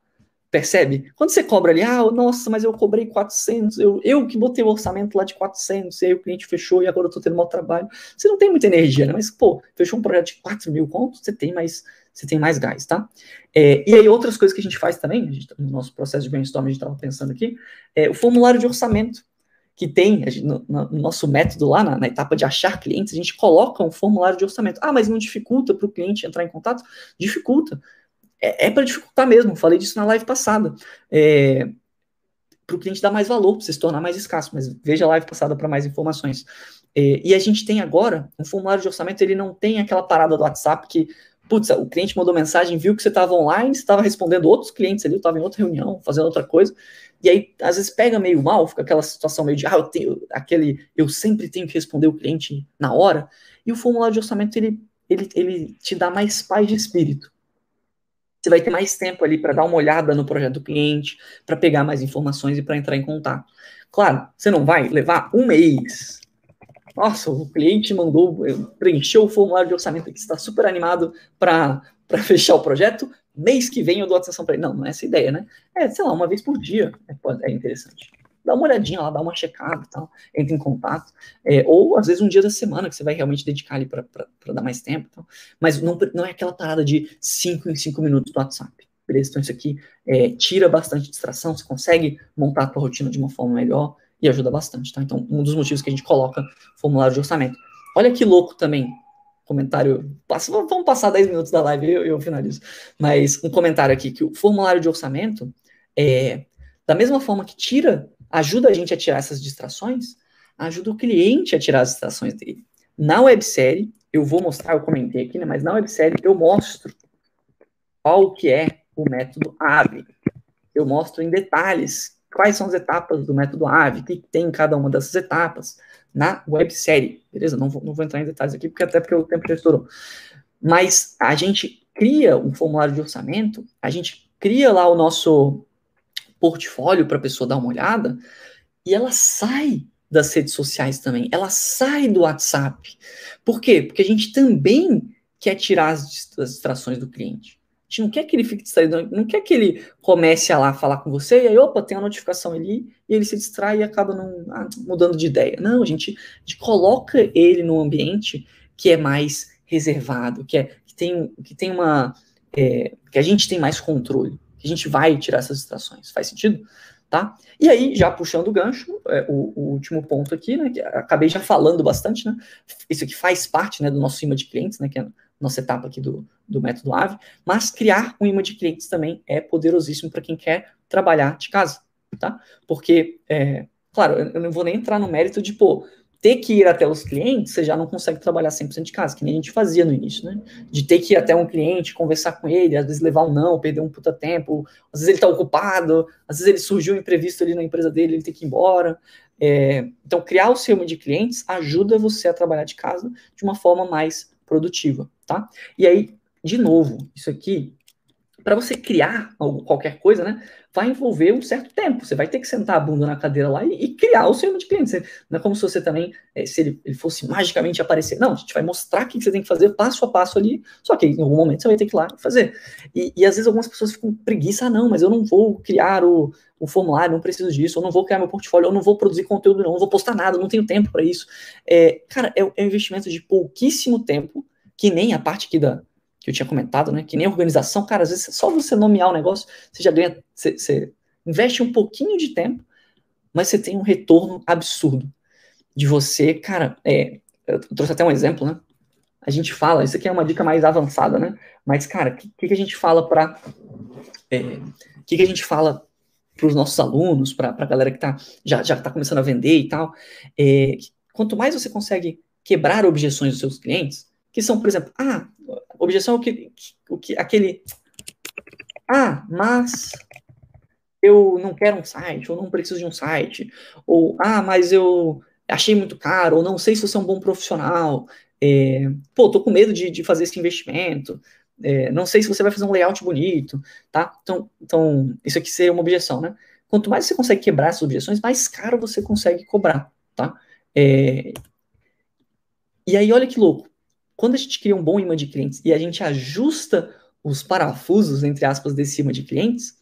Percebe? Quando você cobra ali, ah, nossa, mas eu cobrei 400, eu, eu que botei o orçamento lá de 400, e aí o cliente fechou e agora eu tô tendo mau trabalho. Você não tem muita energia, né? Mas, pô, fechou um projeto de 4 mil contos, você tem mais, você tem mais gás, tá? É, e aí outras coisas que a gente faz também, gente, no nosso processo de brainstorming, a gente estava pensando aqui, é o formulário de orçamento que tem no, nosso método lá, na, na, etapa de achar clientes, a gente coloca um formulário de orçamento. Ah, mas não dificulta para o cliente entrar em contato? Dificulta é, é para dificultar mesmo. Falei disso na live passada. É, para o cliente dar mais valor, para se tornar mais escasso. Mas veja a live passada para mais informações. É, e a gente tem agora um formulário de orçamento, ele não tem aquela parada do WhatsApp que, putz, o cliente mandou mensagem, viu que você estava online, você estava respondendo outros clientes ali, estava em outra reunião, fazendo outra coisa. E aí, às vezes, pega meio mal, fica aquela situação meio de, ah, eu tenho aquele, eu sempre tenho que responder o cliente na hora. E o formulário de orçamento, ele, ele, ele te dá mais paz de espírito você vai ter mais tempo ali para dar uma olhada no projeto do cliente, para pegar mais informações e para entrar em contato. Claro, você não vai levar um mês. Nossa, o cliente mandou, preencheu o formulário de orçamento aqui, está super animado para fechar o projeto. Mês que vem eu dou atenção para ele. Não, não é essa ideia, né? É, sei lá, uma vez por dia é, é interessante dá uma olhadinha lá, dá uma checada e tal, entra em contato. É, ou às vezes um dia da semana que você vai realmente dedicar ali para dar mais tempo. Então. Mas não, não é aquela parada de 5 em 5 minutos do WhatsApp. Beleza? Então isso aqui é, tira bastante distração, você consegue montar a tua rotina de uma forma melhor e ajuda bastante, tá? Então, um dos motivos que a gente coloca formulário de orçamento. Olha que louco também, comentário. Vamos passar 10 minutos da live e eu, eu, finalizo. Mas um comentário aqui: que o formulário de orçamento é da mesma forma que tira ajuda a gente a tirar essas distrações, ajuda o cliente a tirar as distrações dele. Na websérie, eu vou mostrar, eu comentei aqui, né, mas na websérie eu mostro qual que é o método AVE. Eu mostro em detalhes quais são as etapas do método AVE, o que tem em cada uma dessas etapas na websérie, beleza? Não vou, não vou entrar em detalhes aqui, porque até porque o tempo já estourou. Mas a gente cria um formulário de orçamento, a gente cria lá o nosso portfólio para a pessoa dar uma olhada, e ela sai das redes sociais também, ela sai do WhatsApp. Por quê? Porque a gente também quer tirar as distrações do cliente. A gente não quer que ele fique distraído, não quer que ele comece a lá falar com você e aí, opa, tem uma notificação ali e ele se distrai e acaba não, ah, mudando de ideia. Não, a gente, a gente coloca ele num ambiente que é mais reservado, que, é, que, tem, que tem uma. É, que a gente tem mais controle a gente vai tirar essas distrações. Faz sentido? Tá? E aí, já puxando o gancho, é, o, o, último ponto aqui, né, que acabei já falando bastante, né, isso aqui faz parte, né, do nosso imã de clientes, né, que é a nossa etapa aqui do, do método AVE, mas criar um imã de clientes também é poderosíssimo para quem quer trabalhar de casa, tá? Porque, é, claro, eu não vou nem entrar no mérito de, pô, ter que ir até os clientes, você já não consegue trabalhar 100% de casa, que nem a gente fazia no início, né? De ter que ir até um cliente, conversar com ele, às vezes levar um não, perder um puta tempo, às vezes ele tá ocupado, às vezes ele surgiu um imprevisto ali na empresa dele, ele tem que ir embora. É, então, criar o seu de clientes ajuda você a trabalhar de casa de uma forma mais produtiva, tá? E aí, de novo, isso aqui para você criar algo, qualquer coisa, né, vai envolver um certo tempo. Você vai ter que sentar a bunda na cadeira lá e, e criar o seu de cliente. Você, não é como se você também, é, se ele, ele, fosse magicamente aparecer. Não, a gente vai mostrar o que você tem que fazer passo a passo ali, só que em algum momento você vai ter que ir lá fazer. E, e às vezes algumas pessoas ficam preguiça, ah, não, mas eu não vou criar o, o formulário, não preciso disso, eu não vou criar meu portfólio, eu não vou produzir conteúdo, não, eu não vou postar nada, não tenho tempo para isso. É, cara, é, é um investimento de pouquíssimo tempo, que nem a parte aqui da, que eu tinha comentado, né? Que nem organização, cara, às vezes só você nomear o negócio, você já ganha, você, você investe um pouquinho de tempo, mas você tem um retorno absurdo de você, cara. É, eu trouxe até um exemplo, né? A gente fala, isso aqui é uma dica mais avançada, né? Mas, cara, o que, que, a gente fala para. O é, que, que a gente fala para os nossos alunos, para a galera que tá, já está começando a vender e tal? É, quanto mais você consegue quebrar objeções dos seus clientes, que são, por exemplo, ah, objeção é o que, o que aquele. Ah, mas eu não quero um site, ou não preciso de um site, ou ah, mas eu achei muito caro, ou não sei se você é um bom profissional, é, pô, tô com medo de, de fazer esse investimento, é, não sei se você vai fazer um layout bonito, tá? Então, então, isso aqui seria uma objeção, né? Quanto mais você consegue quebrar essas objeções, mais caro você consegue cobrar, tá? É, e aí, olha que louco quando a gente cria um bom imã de clientes e a gente ajusta os parafusos, entre aspas, desse imã de clientes,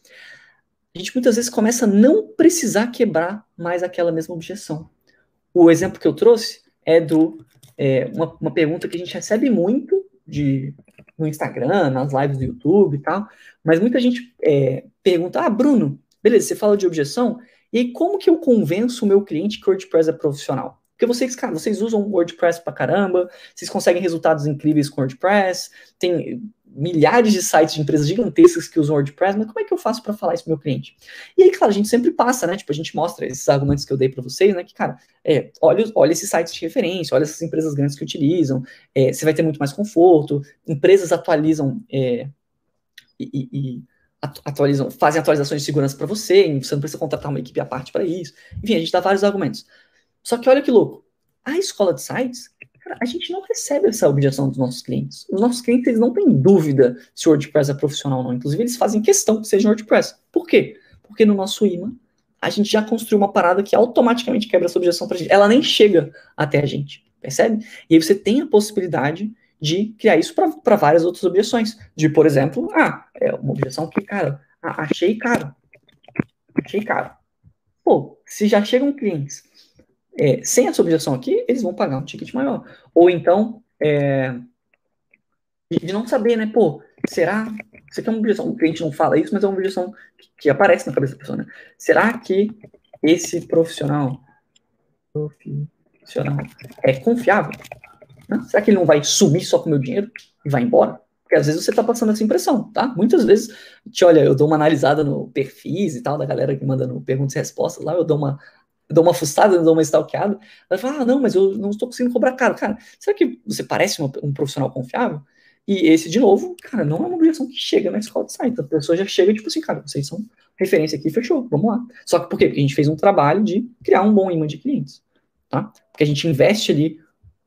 a gente muitas vezes começa a não precisar quebrar mais aquela mesma objeção. O exemplo que eu trouxe é do é, uma, uma, pergunta que a gente recebe muito de, no Instagram, nas lives do YouTube e tal, mas muita gente é, pergunta, ah, Bruno, beleza, você fala de objeção, e como que eu convenço o meu cliente que o WordPress é profissional? Porque vocês, cara, vocês usam WordPress pra caramba, vocês conseguem resultados incríveis com WordPress, tem milhares de sites de empresas gigantescas que usam WordPress, mas como é que eu faço para falar isso pro meu cliente? E aí, claro, a gente sempre passa, né? Tipo, a gente mostra esses argumentos que eu dei para vocês, né? Que, cara, é, olha, olha esses sites de referência, olha essas empresas grandes que utilizam, é, você vai ter muito mais conforto, empresas atualizam é, e, e, atualizam, fazem atualizações de segurança para você, você não precisa contratar uma equipe à parte para isso. Enfim, a gente dá vários argumentos. Só que olha que louco. A escola de sites, cara, a gente não recebe essa objeção dos nossos clientes. Os nossos clientes eles não têm dúvida se o WordPress é profissional ou não. Inclusive, eles fazem questão que seja WordPress. Por quê? Porque no nosso imã, a gente já construiu uma parada que automaticamente quebra essa objeção pra gente. Ela nem chega até a gente, percebe? E aí você tem a possibilidade de criar isso para várias outras objeções. De, por exemplo, ah, é uma objeção que, cara, achei caro. Achei caro. Pô, se já chegam clientes é, sem essa objeção aqui, eles vão pagar um ticket maior. Ou então, é, de não saber, né? Pô, será? Isso aqui é uma objeção, o cliente não fala isso, mas é uma objeção que, que aparece na cabeça da pessoa, né? Será que esse profissional, profissional é confiável? Né? Será que ele não vai sumir só com o meu dinheiro e vai embora? Porque às vezes você está passando essa impressão, tá? Muitas vezes, te, olha, eu dou uma analisada no perfis e tal, da galera que manda no perguntas e respostas lá, eu dou uma dou uma fuçada, dou uma stalkeada, ela fala, ah, não, mas eu não estou conseguindo cobrar caro. Cara, será que você parece uma, um profissional confiável? E esse, de novo, cara, não é uma objeção que chega na escola de site. A pessoa já chega, tipo assim, cara, vocês são referência aqui, fechou, vamos lá. Só que por quê? Porque a gente fez um trabalho de criar um bom imã de clientes, tá? Porque a gente investe ali,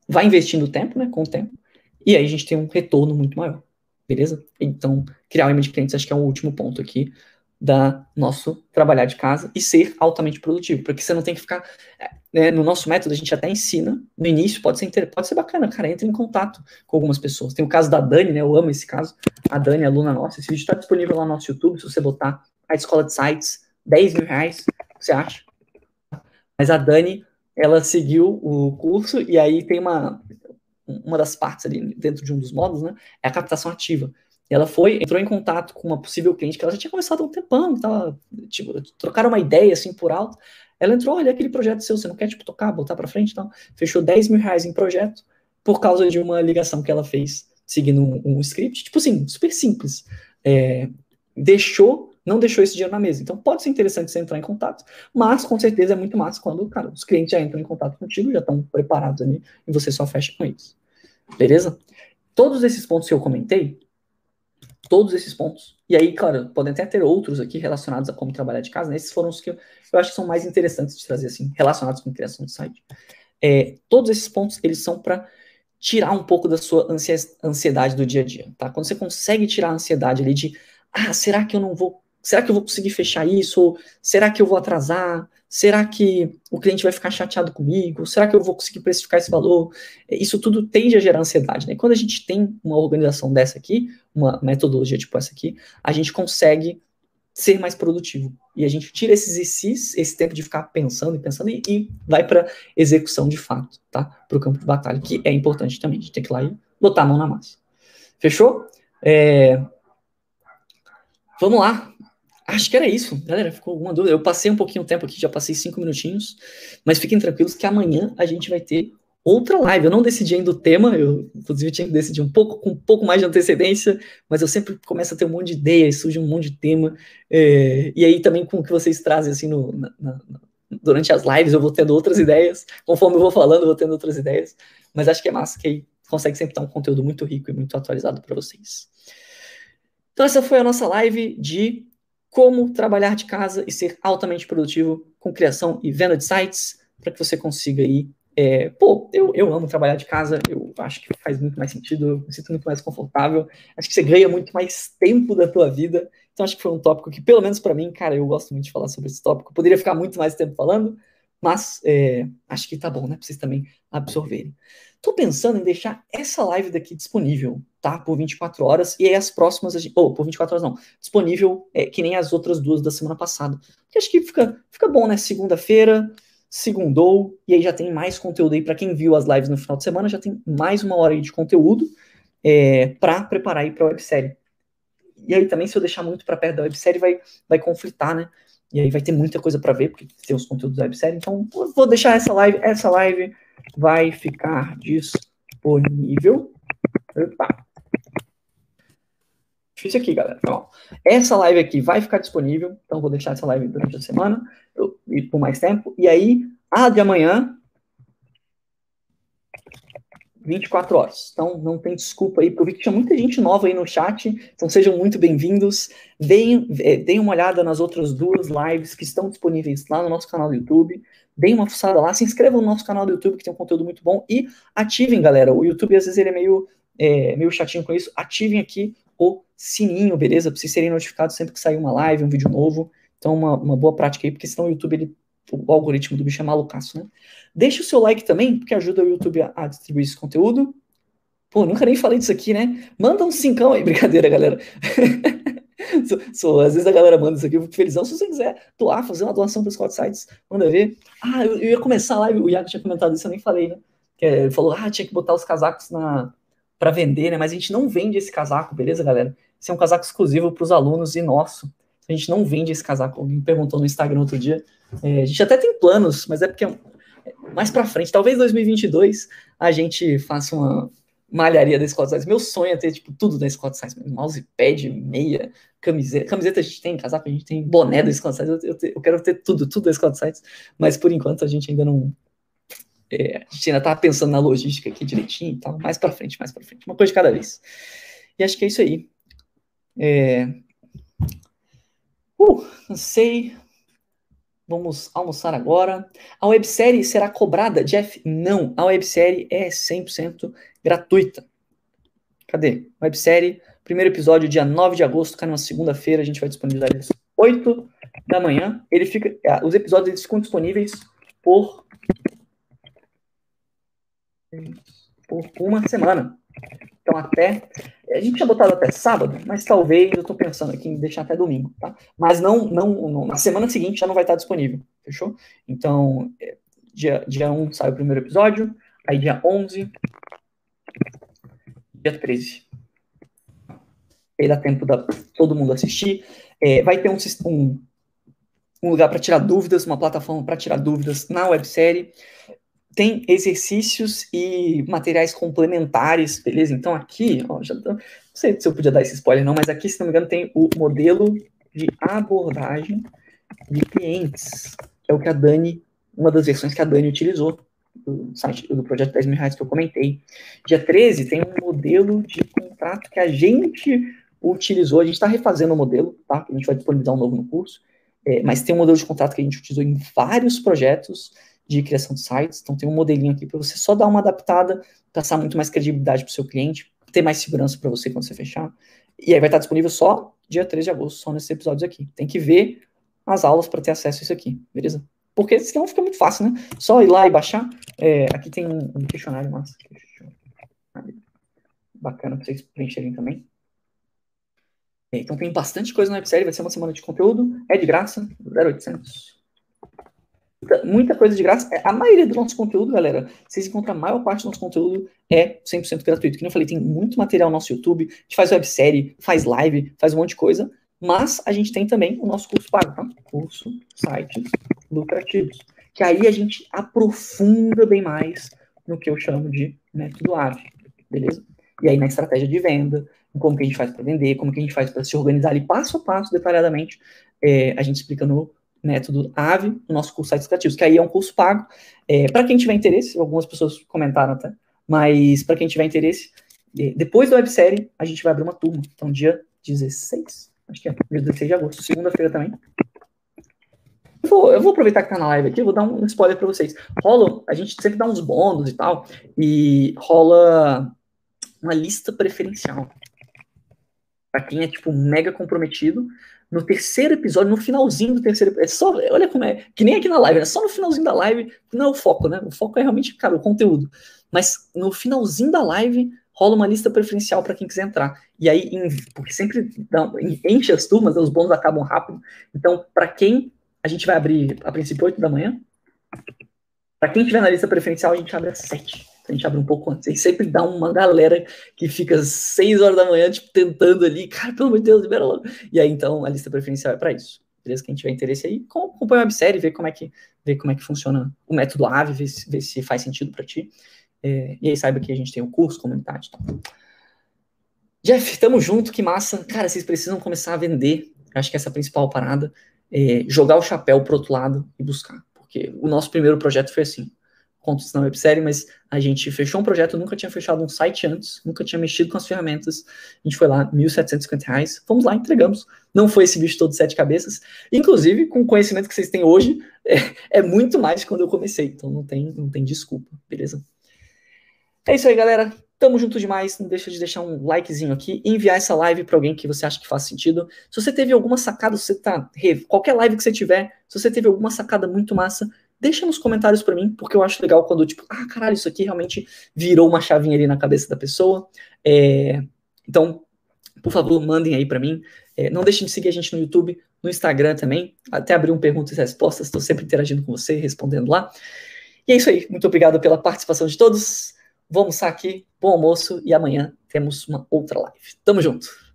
vai investindo tempo, né, com o tempo, e aí a gente tem um retorno muito maior, beleza? Então, criar um imã de clientes acho que é o último ponto aqui da nosso trabalhar de casa e ser altamente produtivo, porque você não tem que ficar né, no nosso método a gente até ensina no início pode ser pode ser bacana, cara, entra em contato com algumas pessoas. Tem o caso da Dani, né? Eu amo esse caso. A Dani, aluna nossa, esse vídeo está disponível lá no nosso YouTube. Se você botar a escola de sites, 10 mil reais, você acha? Mas a Dani, ela seguiu o curso e aí tem uma uma das partes ali dentro de um dos módulos, né? É a captação ativa. Ela foi, entrou em contato com uma possível cliente que ela já tinha conversado há um tempão, tava, tipo, trocaram uma ideia assim por alto. Ela entrou, olha aquele projeto seu, você não quer tipo tocar, botar para frente, então fechou 10 mil reais em projeto por causa de uma ligação que ela fez seguindo um, um script, tipo assim, super simples. É, deixou, não deixou esse dinheiro na mesa. Então pode ser interessante você entrar em contato, mas com certeza é muito massa quando, cara, os clientes já entram em contato contigo, já estão preparados ali e você só fecha com eles. Beleza? Todos esses pontos que eu comentei, todos esses pontos. E aí, claro, podem até ter outros aqui relacionados a como trabalhar de casa, né? Esses foram os que eu, eu acho que são mais interessantes de trazer, assim, relacionados com criação de site. É, todos esses pontos, eles são para tirar um pouco da sua ansiedade do dia a dia, tá? Quando você consegue tirar a ansiedade ali de ah, será que eu não vou, será que eu vou conseguir fechar isso? Ou será que eu vou atrasar? Será que o cliente vai ficar chateado comigo? Será que eu vou conseguir precificar esse valor? Isso tudo tende a gerar ansiedade, né? Quando a gente tem uma organização dessa aqui, uma metodologia tipo essa aqui, a gente consegue ser mais produtivo. E a gente tira esses ICs, esse tempo de ficar pensando e pensando, e, e vai para execução de fato, tá? Para o campo de batalha, que é importante também. A gente tem que ir lá e botar a mão na massa. Fechou? É... Vamos lá. Acho que era isso, galera. Ficou alguma dúvida? Eu passei um pouquinho de tempo aqui, já passei cinco minutinhos, mas fiquem tranquilos que amanhã a gente vai ter outra live. Eu não decidi ainda o tema, eu inclusive tinha que decidir um pouco com um pouco mais de antecedência, mas eu sempre começo a ter um monte de ideias, surge um monte de tema. É, e aí também com o que vocês trazem assim no, na, na, durante as lives, eu vou tendo outras ideias, conforme eu vou falando, eu vou tendo outras ideias. Mas acho que é massa que aí consegue sempre dar um conteúdo muito rico e muito atualizado para vocês. Então essa foi a nossa live de como trabalhar de casa e ser altamente produtivo com criação e venda de sites, para que você consiga aí é, pô, eu, eu amo trabalhar de casa, eu acho que faz muito mais sentido, eu me sinto muito mais confortável, acho que você ganha muito mais tempo da tua vida, então acho que foi um tópico que, pelo menos para mim, cara, eu gosto muito de falar sobre esse tópico, poderia ficar muito mais tempo falando, mas é, acho que tá bom, né, pra vocês também absorverem. Tô pensando em deixar essa live daqui disponível, tá, por 24 horas, e aí as próximas, ou oh, por 24 horas não, disponível é, que nem as outras duas da semana passada, porque acho que fica, fica bom, né, segunda-feira, segundou, e aí já tem mais conteúdo aí para quem viu as lives no final de semana, já tem mais uma hora aí de conteúdo é, para preparar aí para a websérie. E aí também, se eu deixar muito para perto da websérie, vai, vai conflitar, né? E aí vai ter muita coisa para ver, porque tem os conteúdos da websérie. Então, vou deixar essa live, essa live vai ficar disponível. Opa. Difícil aqui, galera. Então, essa live aqui vai ficar disponível, então vou deixar essa live durante a semana e por mais tempo. E aí, a de amanhã, 24 horas. Então, não tem desculpa aí, porque eu vi que tinha muita gente nova aí no chat, então sejam muito bem-vindos. Deem, é, deem uma olhada nas outras duas lives que estão disponíveis lá no nosso canal do YouTube. Deem uma fuçada lá, se inscrevam no nosso canal do YouTube, que tem um conteúdo muito bom, e ativem, galera. O YouTube, às vezes, ele é meio, é, meio chatinho com isso. Ativem aqui o sininho, beleza? Para vocês serem notificados sempre que sair uma live, um vídeo novo. Então, uma, uma boa prática aí, porque senão o YouTube, ele, o algoritmo do bicho é malucaço, né? Deixa o seu like também, porque ajuda o YouTube a, a distribuir esse conteúdo. Pô, nunca nem falei disso aqui, né? Manda um cincão aí, brincadeira, galera. sou, sou, às vezes a galera manda isso aqui, eu fico felizão. Se você quiser doar, fazer uma doação para os Scott Sites, manda ver. Ah, eu, eu, ia começar a live, o Iago tinha comentado isso, eu nem falei, né? Que, é, ele falou, ah, tinha que botar os casacos na, para vender, né? Mas a gente não vende esse casaco, beleza, galera? Esse é um casaco exclusivo para os alunos e nosso. A gente não vende esse casaco. Alguém perguntou no Instagram outro dia. É, a gente até tem planos, mas é porque é, é mais para frente, talvez 2022, a gente faça uma malharia da Scott Size. Meu sonho é ter tipo tudo da Scott Size, mousepad, meia, camiseta. Camiseta a gente tem, casaco a gente tem, boné da Scott Size. Eu, eu, eu, quero ter tudo, tudo da Scott Size, mas por enquanto a gente ainda não é, a gente ainda tá pensando na logística aqui direitinho e tal. Mais para frente, mais para frente. Uma coisa de cada vez. E acho que é isso aí. É... Uh, não sei. Vamos almoçar agora. A websérie será cobrada, Jeff? Não, a websérie é 100% gratuita. Cadê? Websérie, primeiro episódio, dia 9 de agosto, cai numa segunda-feira, a gente vai disponibilizar eles 8 da manhã. Ele fica, ah, os episódios eles ficam disponíveis por por uma semana. Então, até. A gente tinha botado até sábado, mas talvez eu estou pensando aqui em deixar até domingo, tá? Mas não, não, não, na semana seguinte já não vai estar disponível, fechou? Então, é, dia, dia 1 sai o primeiro episódio, aí dia 11, dia 13. Aí dá tempo da todo mundo assistir. É, vai ter um, um, um lugar para tirar dúvidas, uma plataforma para tirar dúvidas na websérie tem exercícios e materiais complementares, beleza? Então aqui, ó, já tô, não sei se eu podia dar esse spoiler não, mas aqui, se não me engano, tem o modelo de abordagem de clientes, é o que a Dani, uma das versões que a Dani utilizou do site do projeto 10 mil reais que eu comentei. Dia 13 tem um modelo de contrato que a gente utilizou, a gente está refazendo o modelo, tá? A gente vai disponibilizar um novo no curso, é, mas tem um modelo de contrato que a gente utilizou em vários projetos, de criação de sites. Então tem um modelinho aqui para você só dar uma adaptada, passar muito mais credibilidade para o seu cliente, ter mais segurança para você quando você fechar. E aí vai estar disponível só dia 3 de agosto, só nesses episódios aqui. Tem que ver as aulas para ter acesso a isso aqui, beleza? Porque senão fica muito fácil, né? Só ir lá e baixar. É, aqui tem um, questionário massa. Bacana para vocês preencherem também. É, então tem bastante coisa no websérie, vai ser uma semana de conteúdo, é de graça, 0800. Muita, coisa de graça. É, a maioria do nosso conteúdo, galera, vocês encontram a maior parte do nosso conteúdo é 100% gratuito. Que eu falei, tem muito material no nosso YouTube, a gente faz websérie, faz live, faz um monte de coisa, mas a gente tem também o nosso curso pago, tá? Curso Sites Lucrativos. Que aí a gente aprofunda bem mais no que eu chamo de método AVE, beleza? E aí na estratégia de venda, como que a gente faz para vender, como que a gente faz para se organizar ali passo a passo, detalhadamente, é, a gente explica no método AVE, no nosso curso Sites Criativos, que aí é um curso pago. É, para quem tiver interesse, algumas pessoas comentaram até, mas para quem tiver interesse, é, depois da websérie, a gente vai abrir uma turma. Então, dia 16, acho que é, dia 16 de agosto, segunda-feira também. Eu vou, eu vou, aproveitar que tá na live aqui, vou dar um spoiler para vocês. Rola, a gente sempre dá uns bônus e tal, e rola uma lista preferencial. Para quem é, tipo, mega comprometido, no terceiro episódio, no finalzinho do terceiro é só Olha como é. Que nem aqui na live, é só no finalzinho da live, não é o foco, né? O foco é realmente, cara, o conteúdo. Mas no finalzinho da live, rola uma lista preferencial para quem quiser entrar. E aí, porque sempre enche as turmas, os bônus acabam rápido. Então, para quem a gente vai abrir a princípio 8 da manhã, para quem tiver na lista preferencial, a gente abre às 7 a gente abre um pouco antes. E sempre dá uma galera que fica 6 horas da manhã, tipo, tentando ali, cara, pelo amor de Deus, libera logo. E aí, então, a lista preferencial é para isso. Beleza? Quem tiver interesse aí, acompanha a websérie, vê como é que, vê como é que funciona o método AVE, vê, vê se faz sentido para ti. É, e aí saiba que a gente tem o um curso, comunidade e tal. Jeff, tamo junto, que massa. Cara, vocês precisam começar a vender. Acho que essa é a principal parada. É jogar o chapéu pro outro lado e buscar. Porque o nosso primeiro projeto foi assim contos na websérie, mas a gente fechou um projeto, nunca tinha fechado um site antes, nunca tinha mexido com as ferramentas. A gente foi lá, 1.750 reais, fomos lá, entregamos. Não foi esse bicho todo de sete cabeças. Inclusive, com o conhecimento que vocês têm hoje, é, é muito mais quando eu comecei, então não tem, não tem desculpa, beleza? É isso aí, galera. Tamo junto demais. Não deixa de deixar um likezinho aqui e enviar essa live para alguém que você acha que faz sentido. Se você teve alguma sacada, se você tá. Qualquer live que você tiver, se você teve alguma sacada muito massa, deixa nos comentários para mim, porque eu acho legal quando, tipo, ah, caralho, isso aqui realmente virou uma chavinha ali na cabeça da pessoa. É, então, por favor, mandem aí para mim. É, não deixem de seguir a gente no YouTube, no Instagram também. Até abrir um perguntas e respostas, estou sempre interagindo com você, respondendo lá. E é isso aí. Muito obrigado pela participação de todos. Vamos almoçar aqui, bom almoço e amanhã temos uma outra live. Tamo junto!